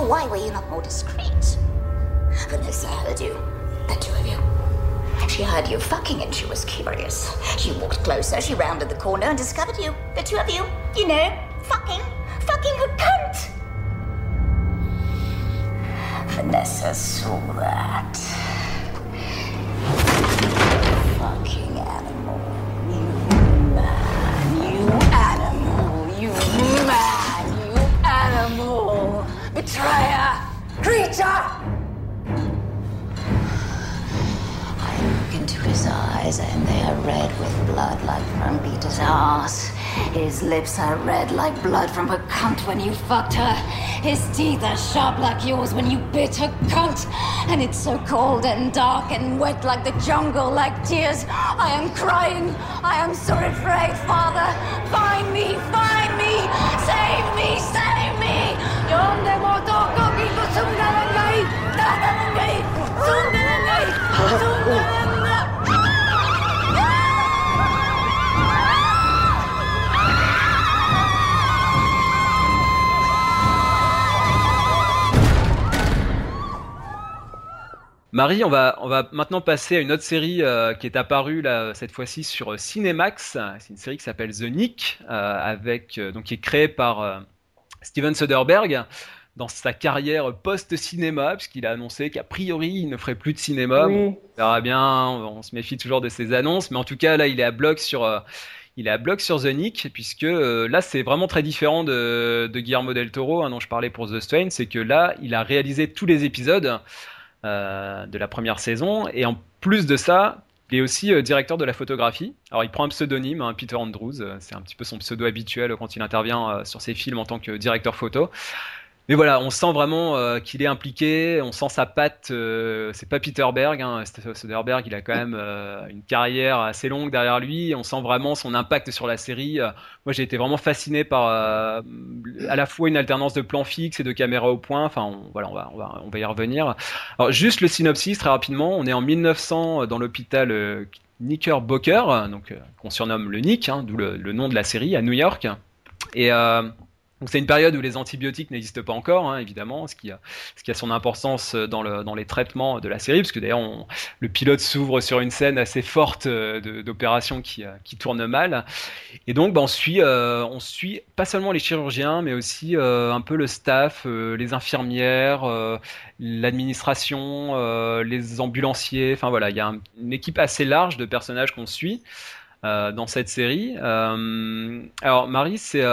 Why were you not more discreet? Vanessa heard you, the two of you. She heard you fucking and she was curious. She walked closer, she rounded the corner and discovered you, the two of you, you know, fucking, fucking her cunt. Vanessa saw that. Fucking animal. Betrayer! Creature! I look into his eyes and they are red with blood like from Peter's ass. His lips are red like blood from her cunt when you fucked her. His teeth are sharp like yours when you bit her cunt. And it's so cold and dark and wet like the jungle, like tears. I am crying. I am so afraid, Father. Find me, find me. Save me, save me. Marie, on va, maintenant passer à une autre série euh, qui est apparue cette fois-ci sur euh, Cinemax. C'est une série qui s'appelle The Nick, euh, avec, donc, qui est créée par Steven Soderbergh dans sa carrière post-cinéma, puisqu'il a annoncé qu'a priori il ne ferait plus de cinéma. On verra bien, on se méfie toujours de ses annonces, mais en tout cas là il est à bloc sur, il est à bloc sur The Nick, puisque là c'est vraiment très différent de, de Guillermo del Toro, hein, dont je parlais pour The Strain, c'est que là il a réalisé tous les épisodes. Euh, de la première saison. Et en plus de ça, il est aussi euh, directeur de la photographie. Alors il prend un pseudonyme, hein, Peter Andrews, euh, c'est un petit peu son pseudo habituel quand il intervient sur ses films en tant que directeur photo. Mais voilà, on sent vraiment euh, qu'il est impliqué, on sent sa patte. Euh, c'est pas Peter Berg, hein, Soderbergh, il a quand même euh, une carrière assez longue derrière lui. On sent vraiment son impact sur la série. moi, j'ai été vraiment fasciné par à la fois une alternance de plans fixes et de caméras au point. Enfin, voilà, on va, on va, on va y revenir. Alors, juste le synopsis très rapidement. On est en 1900 dans l'hôpital Knickerbocker, donc qu'on surnomme le Nick, hein, d'où le, le, nom de la série, à New York. Et donc c'est une période où les antibiotiques n'existent pas encore, hein, évidemment, ce qui, a, ce qui a son importance dans, le, dans les traitements de la série, parce que d'ailleurs le pilote s'ouvre sur une scène assez forte euh, d'opérations qui, euh, qui tournent mal. Et donc bah, on, suit, euh, on suit pas seulement les chirurgiens, mais aussi un peu le staff, les infirmières, l'administration, les ambulanciers. Enfin voilà, il y a une équipe assez large de personnages qu'on suit. dans cette série. alors Marie, c'est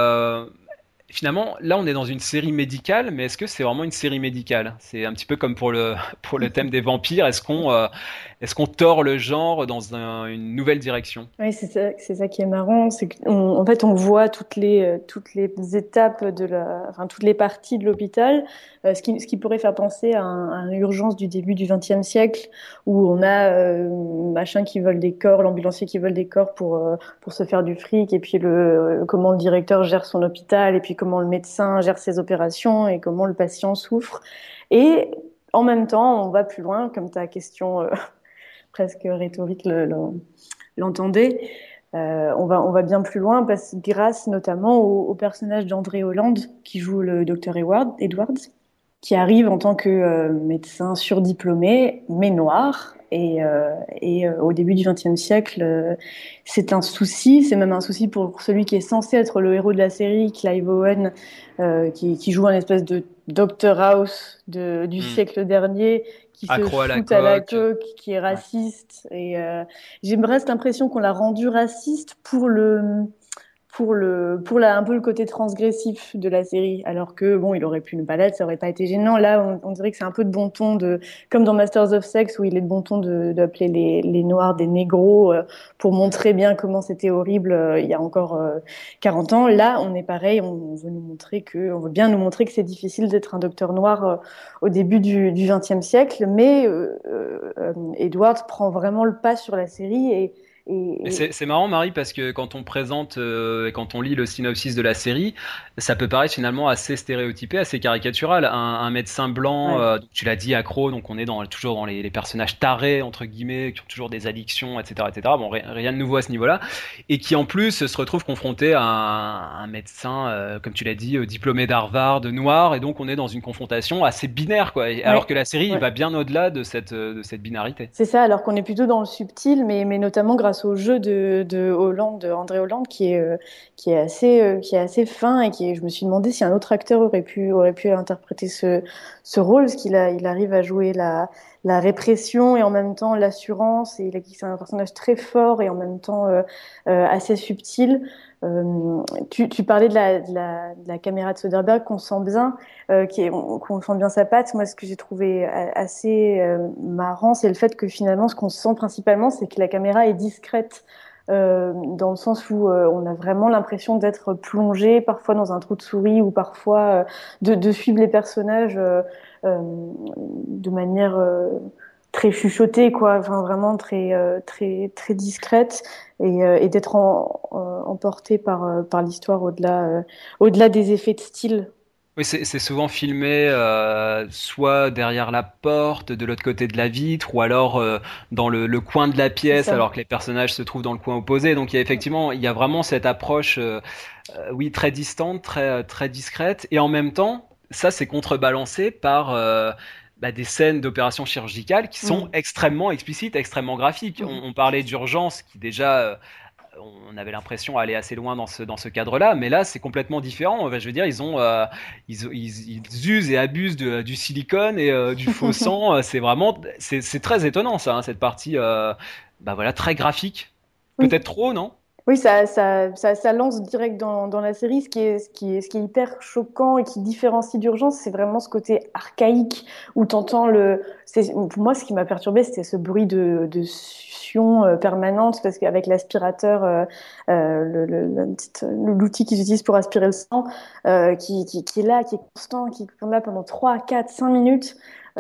finalement, là, on est dans une série médicale, mais est-ce que c'est vraiment une série médicale? C'est un petit peu comme pour le, pour le thème des vampires. Est-ce qu'on euh, est-ce qu'on tord le genre dans une nouvelle direction? Oui, c'est ça, qui est marrant. C'est qu'en fait, on voit toutes les, euh, toutes les étapes de la, enfin, toutes les parties de l'hôpital, euh, ce, qui, ce qui pourrait faire penser à, une urgence du début du XXe siècle, où on a euh, machin qui vole des corps, l'ambulancier qui vole des corps pour, pour se faire du fric, et puis le, comment le directeur gère son hôpital, et puis comment le médecin gère ses opérations, et comment le patient souffre. Et en même temps, on va plus loin, comme ta question presque rhétorique l'entendait. Euh, on, va, on va bien plus loin parce, grâce notamment au, personnage d'André Hollande qui joue le docteur Edward, Edwards, qui arrive en tant que euh, médecin surdiplômé mais noir. Et, euh, et au début du XXe siècle, c'est un souci, c'est même un souci pour celui qui est censé être le héros de la série, Clive Owen, qui, qui, joue un espèce de Doctor House de, du hmm. siècle dernier, qui se fout à la, coque, qui est raciste. Et euh, j'ai presque l'impression qu'on l'a rendu raciste pour le pour le pour la, un peu le côté transgressif de la série alors que bon il aurait pu ne pas ça aurait pas été gênant. Là on, dirait que c'est un peu de bon ton de comme dans Masters of Sex où il est de bon ton d'appeler les, les noirs des négros euh, pour montrer bien comment c'était horrible euh, il y a encore 40 ans. Là on est pareil on, veut nous montrer que on veut bien nous montrer que c'est difficile d'être un docteur noir au début du, du 20e siècle mais Edward prend vraiment le pas sur la série et c'est marrant, Marie, parce que quand on présente euh, et quand on lit le synopsis de la série, ça peut paraître finalement assez stéréotypé, assez caricatural. Un, médecin blanc, euh, tu l'as dit, accro, donc on est dans, toujours dans les, personnages tarés, entre guillemets, qui ont toujours des addictions, etc. etc. Bon, rien de nouveau à ce niveau-là. Et qui en plus se retrouve confronté à un, médecin, euh, comme tu l'as dit, diplômé d'Harvard, noir, et donc on est dans une confrontation assez binaire, quoi. Alors que la série va bien au-delà de cette, de cette binarité. C'est ça, alors qu'on est plutôt dans le subtil, mais, mais notamment grâce au jeu de, de Hollande, de André Hollande, qui est, euh, qui est assez, euh, qui est assez fin et qui, je me suis demandé si un autre acteur aurait pu, aurait pu interpréter ce, ce rôle, parce qu'il il arrive à jouer la, la répression et en même temps l'assurance. Et c'est un personnage très fort et en même temps euh, assez subtil. Euh, tu, tu, parlais de la, de, la, de la, caméra de Soderbergh qu'on sent bien, euh, qu'on sent bien sa patte. Moi, ce que j'ai trouvé assez euh, marrant, c'est le fait que finalement, ce qu'on sent principalement, c'est que la caméra est discrète. dans le sens où on a vraiment l'impression d'être plongé parfois dans un trou de souris ou parfois de, de, suivre les personnages de manière très chuchotée, quoi, enfin vraiment très très très discrète. Et, et d'être emporté par par l'histoire au-delà au-delà des effets de style. Oui, c'est souvent filmé euh, soit derrière la porte, de l'autre côté de la vitre, ou alors euh, dans le, coin de la pièce, alors que les personnages se trouvent dans le coin opposé. Donc il y a effectivement, il y a vraiment cette approche, euh, oui, très distante, très très discrète, et en même temps, ça c'est contrebalancé par bah, des scènes d'opérations chirurgicales qui sont extrêmement explicites, extrêmement graphiques. On, on, parlait d'urgence qui déjà on avait l'impression d'aller assez loin dans ce, dans ce cadre-là, mais là c'est complètement différent. je veux dire, ils ont, euh, ils, usent et abusent du silicone et euh, du faux sang. c'est vraiment, c'est très étonnant ça, hein, cette partie, euh, bah voilà, très graphique. Peut-être trop, non? Oui, ça, ça, ça, lance direct dans, dans, la série. Ce qui, est, ce, qui est, ce qui est hyper choquant et qui différencie d'urgence, c'est vraiment ce côté archaïque où tu entends le. Pour moi, ce qui m'a perturbé, c'était ce bruit de, de euh, permanente parce qu'avec l'aspirateur, euh, euh, l'outil qu'ils utilisent pour aspirer le sang, qui, qui, qui, est là, qui est constant, qui est là pendant 3, 4, 5 minutes.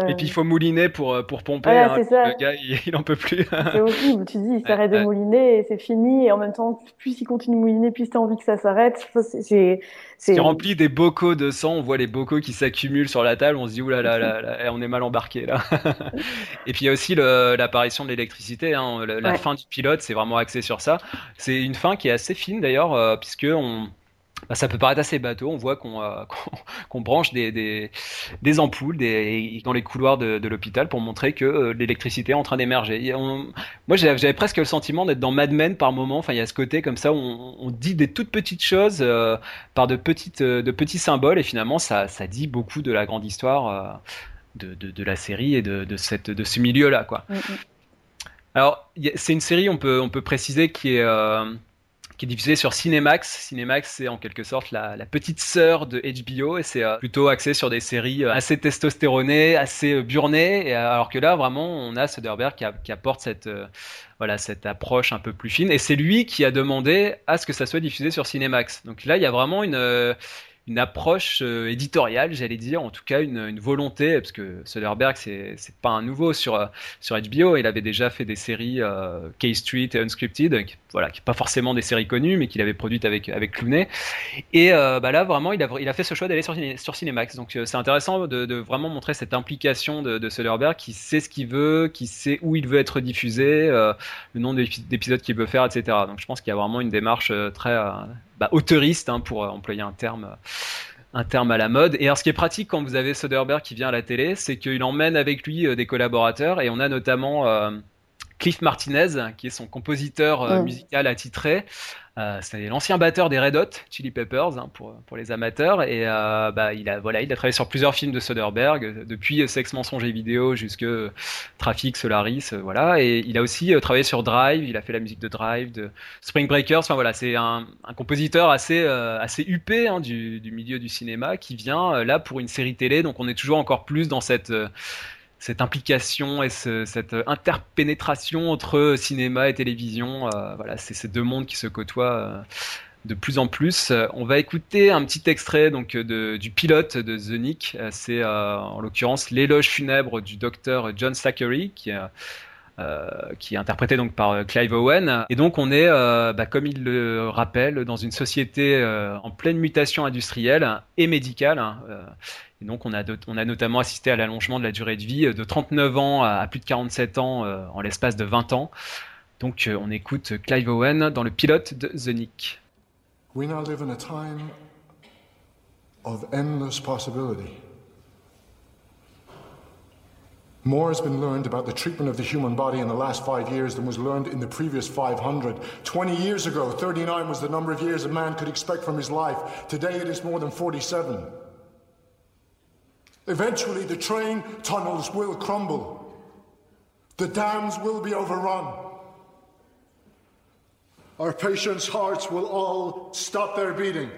Et puis il faut mouliner pour, euh, pour pomper. Hein, le gars, il, en peut plus. c'est horrible. Tu dis, il s'arrête de mouliner et c'est fini. Et en même temps, plus il continue de mouliner, plus tu as envie que ça s'arrête. C'est, c'est... rempli des bocaux de sang. On voit les bocaux qui s'accumulent sur la table. On se dit, oulala, là, là, là, on est mal embarqué là. et puis il y a aussi l'apparition de l'électricité. Hein. La fin du pilote, c'est vraiment axé sur ça. C'est une fin qui est assez fine d'ailleurs, euh, puisque on bah, ça peut paraître assez bateau. On voit qu'on euh, branche des, des, des ampoules des, dans les couloirs de, de l'hôpital pour montrer que euh, l'électricité est en train d'émerger. Moi, j'avais presque le sentiment d'être dans Mad Men par moment. Enfin, il y a ce côté comme ça où on, on dit des toutes petites choses euh, par de, petites, de petits symboles et finalement, ça, ça dit beaucoup de la grande histoire de, de, de, la série et de, de, cette, de ce milieu-là. quoi. Mm, mm. Alors, c'est une série, on peut, on peut préciser, qui est qui est diffusé sur Cinemax. Cinemax, c'est en quelque sorte la, petite sœur de HBO et c'est euh, plutôt axé sur des séries euh, assez testostéronées, assez euh, burnées. Et, alors que là, vraiment, on a Soderbergh qui, qui apporte cette voilà cette approche un peu plus fine. Et c'est lui qui a demandé à ce que ça soit diffusé sur Cinemax. Donc là, il y a vraiment une une approche euh, éditoriale, j'allais dire, en tout cas une, volonté, parce que Soderbergh, c'est, pas un nouveau sur, euh, sur HBO, il avait déjà fait des séries euh, K-Street et Unscripted, qui, voilà, qui pas forcément des séries connues, mais qu'il avait produites avec, avec Clooney. Et euh, bah là, vraiment, il a, il a fait ce choix d'aller sur, sur Cinemax. Donc c'est intéressant de, de, vraiment montrer cette implication de, de Soderbergh, qui sait ce qu'il veut, qui sait où il veut être diffusé, le nombre d'épisodes qu'il veut faire, etc. Donc je pense qu'il y a vraiment une démarche très bah, auteuriste, hein, pour euh, employer un terme un terme à la mode. Et alors, ce qui est pratique quand vous avez Soderbergh qui vient à la télé, c'est qu'il emmène avec lui euh, des collaborateurs, et on a notamment euh, Cliff Martinez, qui est son compositeur musical attitré, euh, c'est l'ancien batteur des Red Hot Chili Peppers hein, pour, pour les amateurs. Et euh, bah, il a voilà il a travaillé sur plusieurs films de Soderbergh depuis Sex mensonge et vidéo jusque Trafic Solaris euh, voilà. Et il a aussi travaillé sur Drive. Il a fait la musique de Drive de Spring Breakers. Enfin voilà c'est un, compositeur assez assez huppé hein, du, milieu du cinéma qui vient là pour une série télé. Donc on est toujours encore plus dans cette cette implication et cette interpénétration entre cinéma et télévision. Euh, voilà, c'est ces deux mondes qui se côtoient euh, de plus en plus. On va écouter un petit extrait donc de, du pilote de The Nick. C'est euh, en l'occurrence l'éloge funèbre du docteur John Sackery qui qui est interprété donc par Clive Owen. Et donc on est, bah, comme il le rappelle, dans une société en pleine mutation industrielle et médicale. Hein, et donc on a, notamment assisté à l'allongement de la durée de vie euh, de 39 ans à, plus de 47 ans euh, en l'espace de 20 ans. Donc euh, on écoute Clive Owen dans le pilote de The Nick. We now live in a time of. More has been learned about the treatment of the human body in the last five years than was learned in the previous 500. 20 years ago, 39 was the number of years a man could expect from his life. Today it is more than 47. Eventually, the train tunnels will crumble. The dams will be overrun. Our patients' hearts will all stop their beating.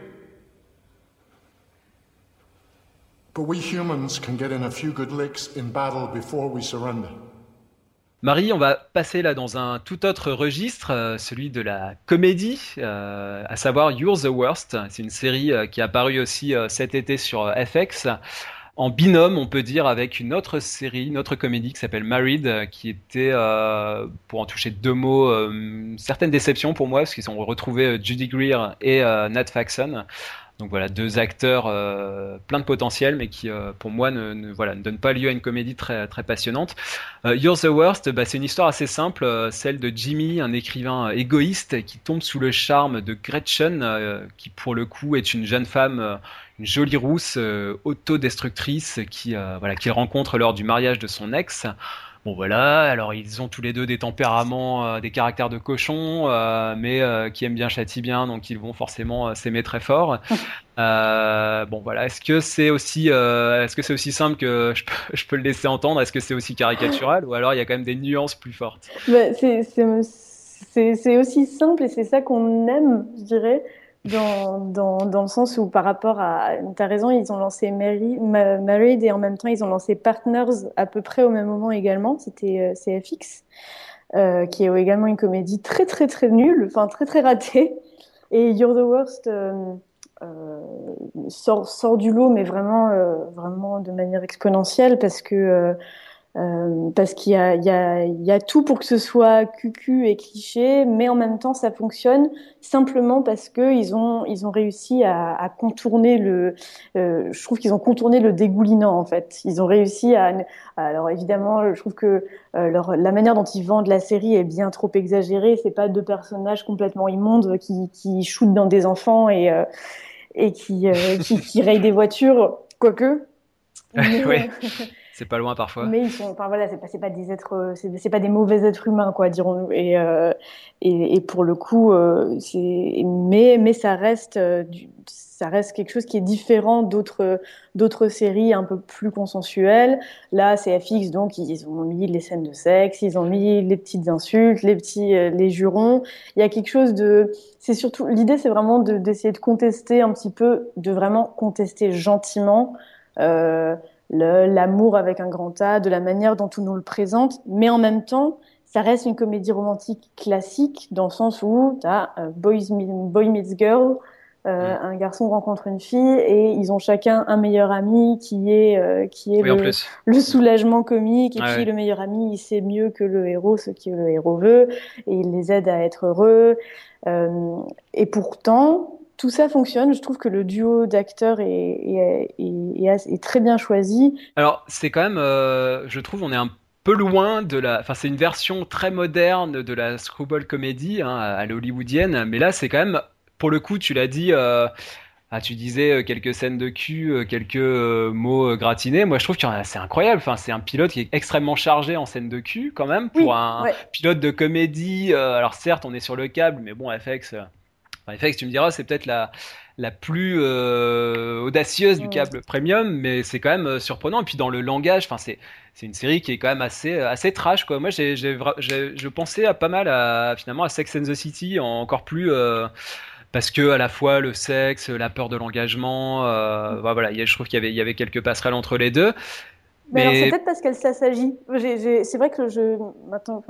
Marie, on va passer là dans un tout autre registre, celui de la comédie, à savoir You're the Worst. C'est une série qui est apparue aussi cet été sur FX en binôme, on peut dire, avec une autre série, une autre comédie qui s'appelle Married, euh, qui était, euh, pour en toucher deux mots, euh, certaines déceptions pour moi, parce qu'ils ont retrouvé Judy Greer et Nat Faxon. Donc voilà, deux acteurs plein de potentiel, mais qui, pour moi, ne, voilà, ne donnent pas lieu à une comédie très, très passionnante. You're the Worst, bah, c'est une histoire assez simple, celle de Jimmy, un écrivain égoïste qui tombe sous le charme de Gretchen, qui pour le coup est une jeune femme une jolie rousse euh, autodestructrice qui, euh, voilà, qu'il rencontre lors du mariage de son ex. Bon voilà, alors ils ont tous les deux des tempéraments, euh, des caractères de cochon, mais qui aiment bien châtient bien, donc ils vont forcément s'aimer très fort. bon voilà, est-ce que c'est aussi, est-ce que c'est aussi simple que je peux, je peux le laisser entendre? Est-ce que c'est aussi caricatural? Ou alors il y a quand même des nuances plus fortes? Bah, c'est aussi simple et c'est ça qu'on aime, je dirais dans, dans, dans, le sens où par rapport à... Tu as raison, ils ont lancé Mary, Married et en même temps ils ont lancé Partners à peu près au même moment également, c'était euh, CFX, euh, qui est également une comédie très très très nulle, enfin très très ratée. Et You're the Worst euh, euh sort, sort du lot, mais vraiment, euh, vraiment de manière exponentielle parce que euh, parce qu'il y a, il y, a, il y a tout pour que ce soit cucu et cliché, mais en même temps ça fonctionne simplement parce que ils ont ils ont réussi à, à contourner le. Euh, je trouve qu'ils ont contourné le dégoulinant en fait. Ils ont réussi à. Alors évidemment, je trouve que euh, leur, la manière dont ils vendent la série est bien trop exagérée. C'est pas deux personnages complètement immondes qui qui shootent dans des enfants et et qui, qui qui rayent des voitures, quoique. Mais, oui. c'est pas loin parfois. Mais ils sont, enfin voilà, c'est pas, des êtres, c'est pas des mauvais êtres humains, quoi, dirons-nous. Et, euh, et, et, pour le coup, euh, c'est, mais, mais ça reste, euh, du, ça reste quelque chose qui est différent d'autres, d'autres séries un peu plus consensuelles. Là, c'est FX, donc ils ont mis les scènes de sexe, ils ont mis les petites insultes, les petits, euh, les jurons. Il y a quelque chose de, c'est surtout, l'idée, c'est vraiment de, d'essayer de contester un petit peu, de vraiment contester gentiment. Euh, l'amour avec un grand A, de la manière dont on nous le présente, mais en même temps, ça reste une comédie romantique classique dans le sens où tu as euh, boys boy meets girl, euh, mm. un garçon rencontre une fille et ils ont chacun un meilleur ami qui est euh, qui est le, le, soulagement comique et puis le meilleur ami il sait mieux que le héros ce que le héros veut et il les aide à être heureux. Euh, et pourtant tout ça fonctionne. Je trouve que le duo d'acteurs est, est, est, très bien choisi. Alors, c'est quand même, euh, je trouve, on est un peu loin de la. Enfin, c'est une version très moderne de la screwball comédie hein, à l'hollywoodienne, mais là, c'est quand même, pour le coup, tu l'as dit. Euh, ah, tu disais euh, quelques scènes de cul, quelques mots gratinés. Moi, je trouve que c'est incroyable. Enfin, c'est un pilote qui est extrêmement chargé en scène de cul, quand même, pour un pilote de comédie. alors, certes, on est sur le câble, mais bon, FX, FX, tu me diras, c'est peut-être la, la plus euh, audacieuse du câble premium, mais c'est quand même euh, surprenant. Et puis dans le langage, enfin c'est c'est une série qui est quand même assez assez trash quoi. Moi j'ai j'ai je pensais à pas mal à finalement à Sex and the City, encore plus. Euh, parce que à la fois le sexe, la peur de l'engagement, euh, voilà, je trouve qu'il y avait, il y avait quelques passerelles entre les deux. Mais, c'est peut-être parce qu'elle s'agit. C'est vrai que je maintenant,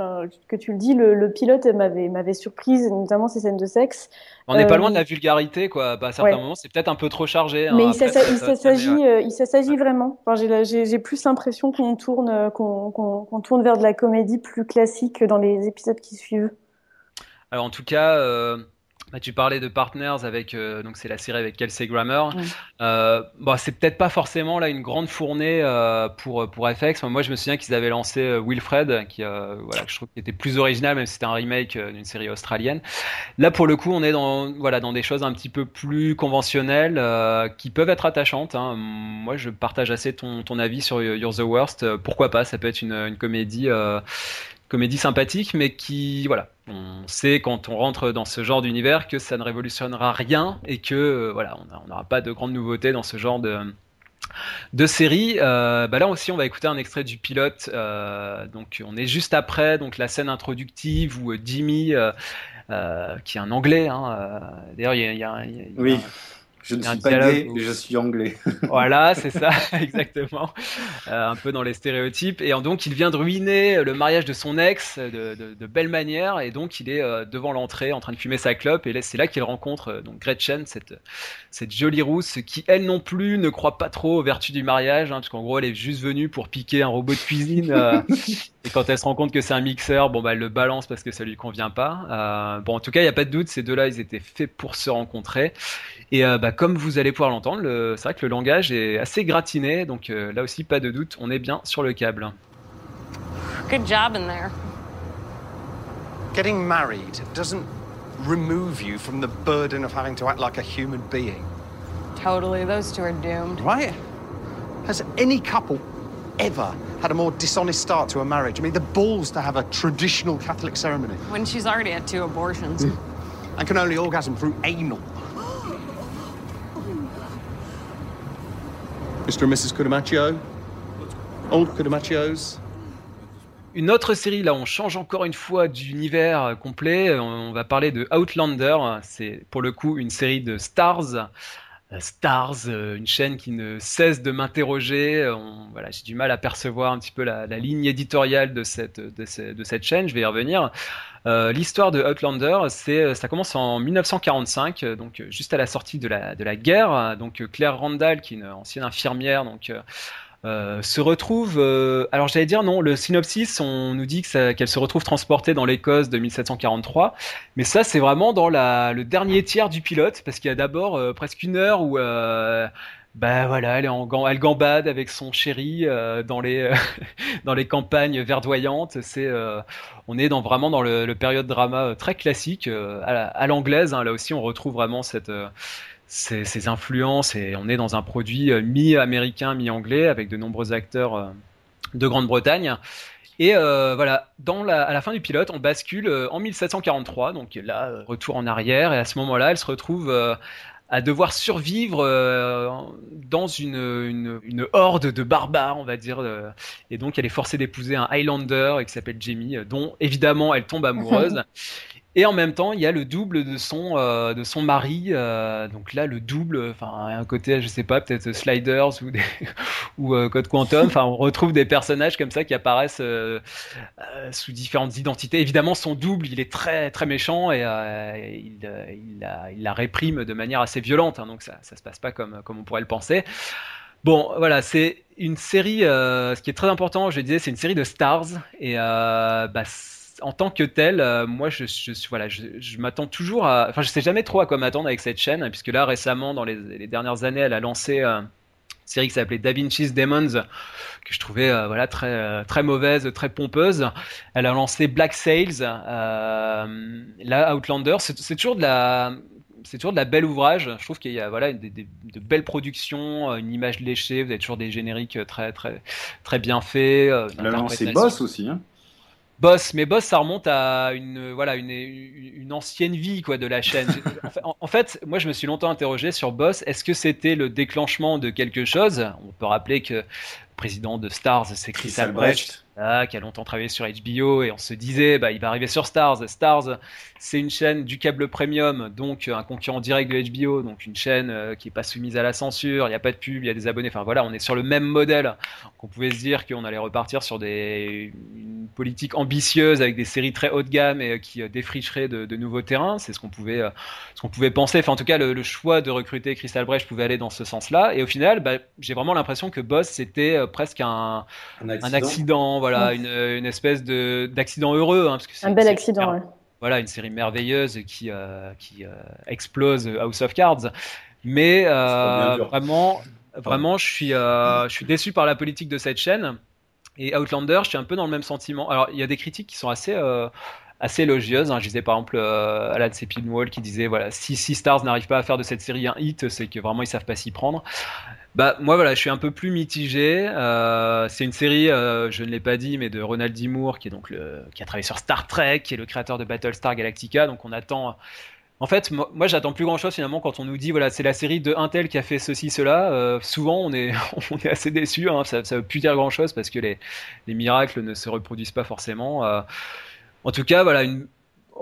que tu le dis, le, le pilote m'avait m'avait surprise, notamment ces scènes de sexe. On n'est pas loin de la euh, vulgarité, quoi. Bah, à certains moments, c'est peut-être un peu trop chargé. Hein, mais il s'agit, euh, il s'agit vraiment. Enfin, j'ai plus l'impression qu'on tourne, qu'on qu'on tourne vers de la comédie plus classique dans les épisodes qui suivent. Alors en tout cas. Euh bah, tu parlais de Partners avec euh, donc c'est la série avec Kelsey Grammer. Euh, bon, c'est peut-être pas forcément là une grande fournée euh, pour pour FX. Moi, je me souviens qu'ils avaient lancé euh, Wilfred, qui voilà, je trouve qu'il était plus original, même si c'était un remake d'une série australienne. Là, pour le coup, on est dans voilà dans des choses un petit peu plus conventionnelles qui peuvent être attachantes. Hein. Moi, je partage assez ton ton avis sur You're the Worst. Pourquoi pas Ça peut être une, une comédie comédie sympathique, mais qui, voilà, on sait quand on rentre dans ce genre d'univers que ça ne révolutionnera rien et que, euh, voilà, on n'aura pas de grandes nouveautés dans ce genre de, de série. Euh, bah là aussi, on va écouter un extrait du pilote. Euh, donc, on est juste après donc la scène introductive où Jimmy, qui est un Anglais, hein, d'ailleurs, il y a, oui Je ne suis pas gay, je suis anglais. voilà, c'est ça, exactement. Euh, un peu dans les stéréotypes. Et donc, il vient de ruiner le mariage de son ex de, de, belle manière. Et donc, il est euh, devant l'entrée en train de fumer sa clope. Et c'est là qu'il rencontre euh, donc Gretchen, cette, cette jolie rousse, qui elle non plus ne croit pas trop aux vertus du mariage. Hein, parce qu'en gros, elle est juste venue pour piquer un robot de cuisine. et quand elle se rend compte que c'est un mixeur, bon, bah, elle le balance parce que ça lui convient pas. bon, en tout cas, il n'y a pas de doute, ces deux-là, ils étaient faits pour se rencontrer. Et bah, comme vous allez pouvoir l'entendre, c'est vrai que le langage est assez gratiné, donc euh, là aussi, pas de doute, on est bien sur le câble. Good job in there. Getting married doesn't remove you from the burden of having to act like a human being. Totally, those two are doomed. Right? Has any couple ever had a more dishonest start to a marriage? I mean, the balls to have a traditional Catholic ceremony. When she's already had two abortions. and can only orgasm through anal. Mrs. Old. Une autre série, là, on change encore une fois d'univers complet. On va parler de Outlander. C'est pour le coup une série de Stars. Euh, Stars, euh, une chaîne qui ne cesse de m'interroger. Voilà, j'ai du mal à percevoir un petit peu la, ligne éditoriale de cette, de, cette chaîne. Je vais y revenir. Euh, l'histoire de Outlander, c'est, ça commence en 1945, donc juste à la sortie de la, de la guerre. Donc Claire Randall, qui est une ancienne infirmière, donc euh, se retrouve. Euh, alors j'allais dire non, le synopsis, on nous dit qu'elle se retrouve transportée dans l'Écosse de 1743, mais ça c'est vraiment dans la, le dernier tiers du pilote, parce qu'il y a d'abord euh, presque une heure où bah voilà, elle est en elle gambade avec son chéri dans les dans les campagnes verdoyantes. C'est on est dans vraiment dans le, le période drama très classique à, l'anglaise. Hein. là aussi, on retrouve vraiment cette ses, influences et on est dans un produit euh, mi-américain, mi-anglais avec de nombreux acteurs euh, de Grande-Bretagne. Et euh, voilà, à la fin du pilote, on bascule en 1743, donc là, retour en arrière, et à ce moment-là, elle se retrouve à devoir survivre dans une, une, une, horde de barbares, on va dire. et donc, elle est forcée d'épouser un Highlander qui s'appelle Jamie, dont évidemment elle tombe amoureuse. Et en même temps, il y a le double de son euh, de son mari. Euh, donc là, le double, enfin un côté, je sais pas, peut-être Sliders ou euh, Code Quantum. Enfin, on retrouve des personnages comme ça qui apparaissent sous différentes identités. Évidemment, son double, il est très très méchant et il, il, la, il, la, réprime de manière assez violente. Hein, donc ça ça se passe pas comme comme on pourrait le penser. Bon, voilà, c'est une série. ce qui est très important, je disais, c'est une série de stars et bah, en tant que tel, euh, moi, je, je, voilà, je, je m'attends toujours à. Enfin, je sais jamais trop à quoi m'attendre avec cette chaîne, puisque là, récemment, dans les, les dernières années, elle a lancé euh, une série qui s'appelait Da Vinci's Demons, que je trouvais euh, voilà très très mauvaise, très pompeuse. Elle a lancé Black Sails, là Outlander. C'est toujours de la c'est toujours de la belle ouvrage. Je trouve qu'il y a voilà des, des, de belles productions, une image léchée. Vous avez toujours des génériques très très très bien faits. Elle a lancé Boss aussi. Hein Boss, mais Boss, ça remonte à une voilà une, une ancienne vie quoi de la chaîne. en, fait, moi, je me suis longtemps interrogé sur Boss. Est-ce que c'était le déclenchement de quelque chose? On peut rappeler que le président de Stars, c'est Chris, Albrecht qui a longtemps travaillé sur HBO, et on se disait, bah, il va arriver sur Stars. Stars, c'est une chaîne du câble premium, donc un concurrent direct de HBO, donc une chaîne euh, qui est pas soumise à la censure, il n'y a pas de pub, il y a des abonnés. Enfin voilà, on est sur le même modèle. qu'on pouvait se dire qu'on allait repartir sur des, une politique ambitieuse avec des séries très haut de gamme et qui euh, défricherait de, de nouveaux terrains. C'est ce qu'on pouvait, euh, ce qu'on pouvait penser. Enfin, en tout cas, le, choix de recruter Crystal Brecht pouvait aller dans ce sens-là. Et au final, bah, j'ai vraiment l'impression que Boss, c'était presque un, un accident. Un accident voilà, une, une, espèce de d'accident heureux, hein, parce que un bel accident. Ouais. Voilà, une série merveilleuse qui euh, qui euh, explose House of Cards, mais euh, vraiment, vraiment, je suis euh, je suis déçu par la politique de cette chaîne. Et Outlander, je suis un peu dans le même sentiment. Alors, il y a des critiques qui sont assez euh, assez élogieuses. Hein. Je disais par exemple euh, Alan Sepinwall qui disait voilà si Six Stars n'arrive pas à faire de cette série un hit, c'est que vraiment ils savent pas s'y prendre. Bah moi voilà, je suis un peu plus mitigé. Euh, c'est une série, euh, je ne l'ai pas dit, mais de Ronald D. Moore, qui est donc le, qui a travaillé sur Star Trek, qui est le créateur de Battlestar Galactica. Donc on attend. En fait, moi, j'attends plus grand chose finalement quand on nous dit voilà c'est la série de Intel qui a fait ceci cela. Euh, souvent on est on est assez déçu. Hein, ça, ça veut plus dire grand chose parce que les les miracles ne se reproduisent pas forcément. Euh, en tout cas voilà une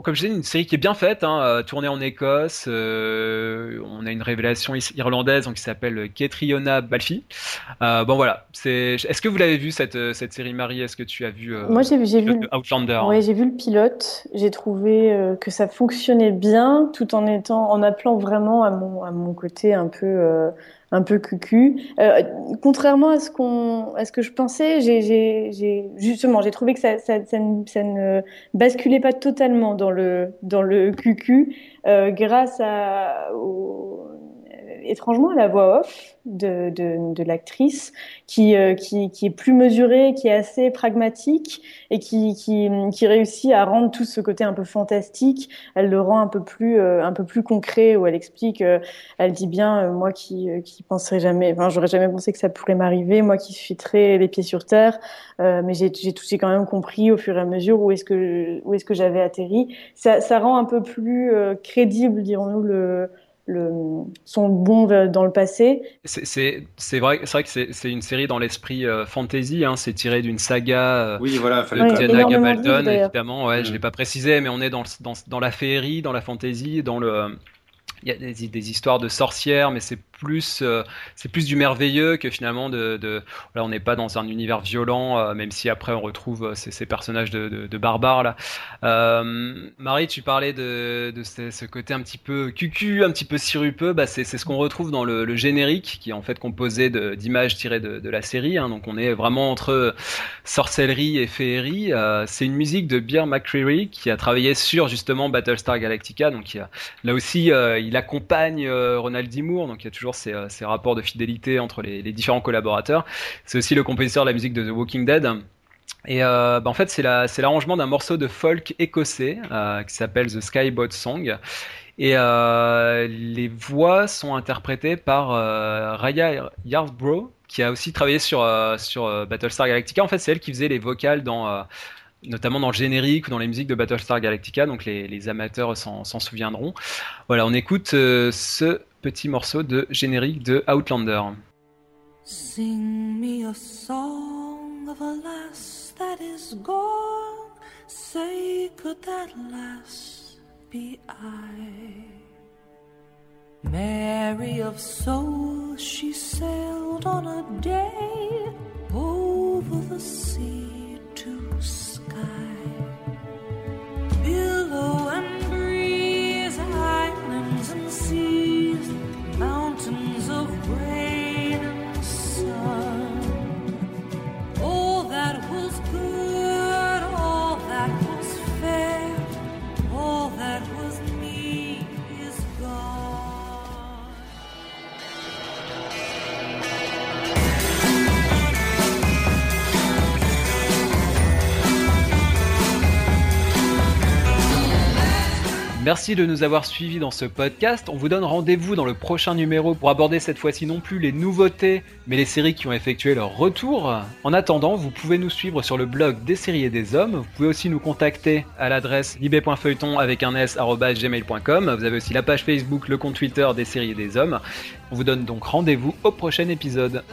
comme je disais, une série qui est bien faite, hein, tournée en Écosse. on a une révélation irlandaise donc, qui s'appelle Ketriona Balfi. bon voilà, c'est. Est-ce que vous l'avez vu cette cette série Marie? Est-ce que tu as vu Moi j'ai vu Outlander. Oui, j'ai vu le pilote. J'ai trouvé que ça fonctionnait bien, tout en étant en appelant vraiment à mon à mon côté un peu un peu cucu. Euh, contrairement à ce qu'on, à ce que je pensais, j'ai, justement, j'ai trouvé que ça, ça, ça, ne, ça, ne, basculait pas totalement dans le dans le cucu euh, grâce à au, étrangement la voix off de, de, de l'actrice qui, euh, qui, qui, est plus mesurée, qui est assez pragmatique et qui, qui, qui, réussit à rendre tout ce côté un peu fantastique. Elle le rend un peu plus, euh, un peu plus concret où elle explique, euh, elle dit bien, moi qui, qui penserais jamais, enfin, j'aurais jamais pensé que ça pourrait m'arriver, moi qui suis très les pieds sur terre, mais j'ai tout j'ai quand même compris au fur et à mesure où est-ce que, où est-ce que j'avais atterri. Ça, ça rend un peu plus crédible, dirons-nous, le, le, sont bons dans le passé. C'est vrai, vrai que c'est une série dans l'esprit euh, fantasy, hein, c'est tiré d'une saga. Euh, oui, voilà, fallait ouais, Gabaldon, évidemment. Ouais, Je l'ai pas précisé, mais on est dans, dans, dans la féerie, dans la fantasy, dans le il y a des, des, histoires de sorcières, mais c'est plus, euh, c'est plus du merveilleux que finalement de. de on n'est pas dans un univers violent, euh, même si après on retrouve euh, ces, personnages de, barbares là. Marie, tu parlais de, ce, côté un petit peu cucu, un petit peu sirupeux. Bah, c'est ce qu'on retrouve dans le, générique, qui est en fait composé d'images tirées de, la série. Hein, donc on est vraiment entre sorcellerie et féerie. c'est une musique de Beer McCreary qui a travaillé sur justement Battlestar Galactica. Donc là aussi, il accompagne Ronald D. Moore. Donc il y a toujours euh, ces, rapports de fidélité entre les, différents collaborateurs. C'est aussi le compositeur de la musique de The Walking Dead. Et euh, bah, en fait, c'est l'arrangement d'un morceau de folk écossais euh, qui s'appelle The Skyboat Song. Et les voix sont interprétées par Raya Yarbrough, qui a aussi travaillé sur, Battlestar Galactica. En fait, c'est elle qui faisait les vocales dans notamment dans le générique ou dans les musiques de Battlestar Galactica, donc les, amateurs s'en souviendront. Voilà, on écoute ce petit morceau de générique de Outlander. Sing me a song of a lass that is gone. Say, could that lass be I? Mary of soul, she sailed on a day over the sea to Billow and Merci de nous avoir suivis dans ce podcast. On vous donne rendez-vous dans le prochain numéro pour aborder cette fois-ci non plus les nouveautés, mais les séries qui ont effectué leur retour. En attendant, vous pouvez nous suivre sur le blog des séries et des hommes. Vous pouvez aussi nous contacter à l'adresse libé.feuilleton avec un s gmail.com. Vous avez aussi la page Facebook, le compte Twitter des séries et des hommes. On vous donne donc rendez-vous au prochain épisode.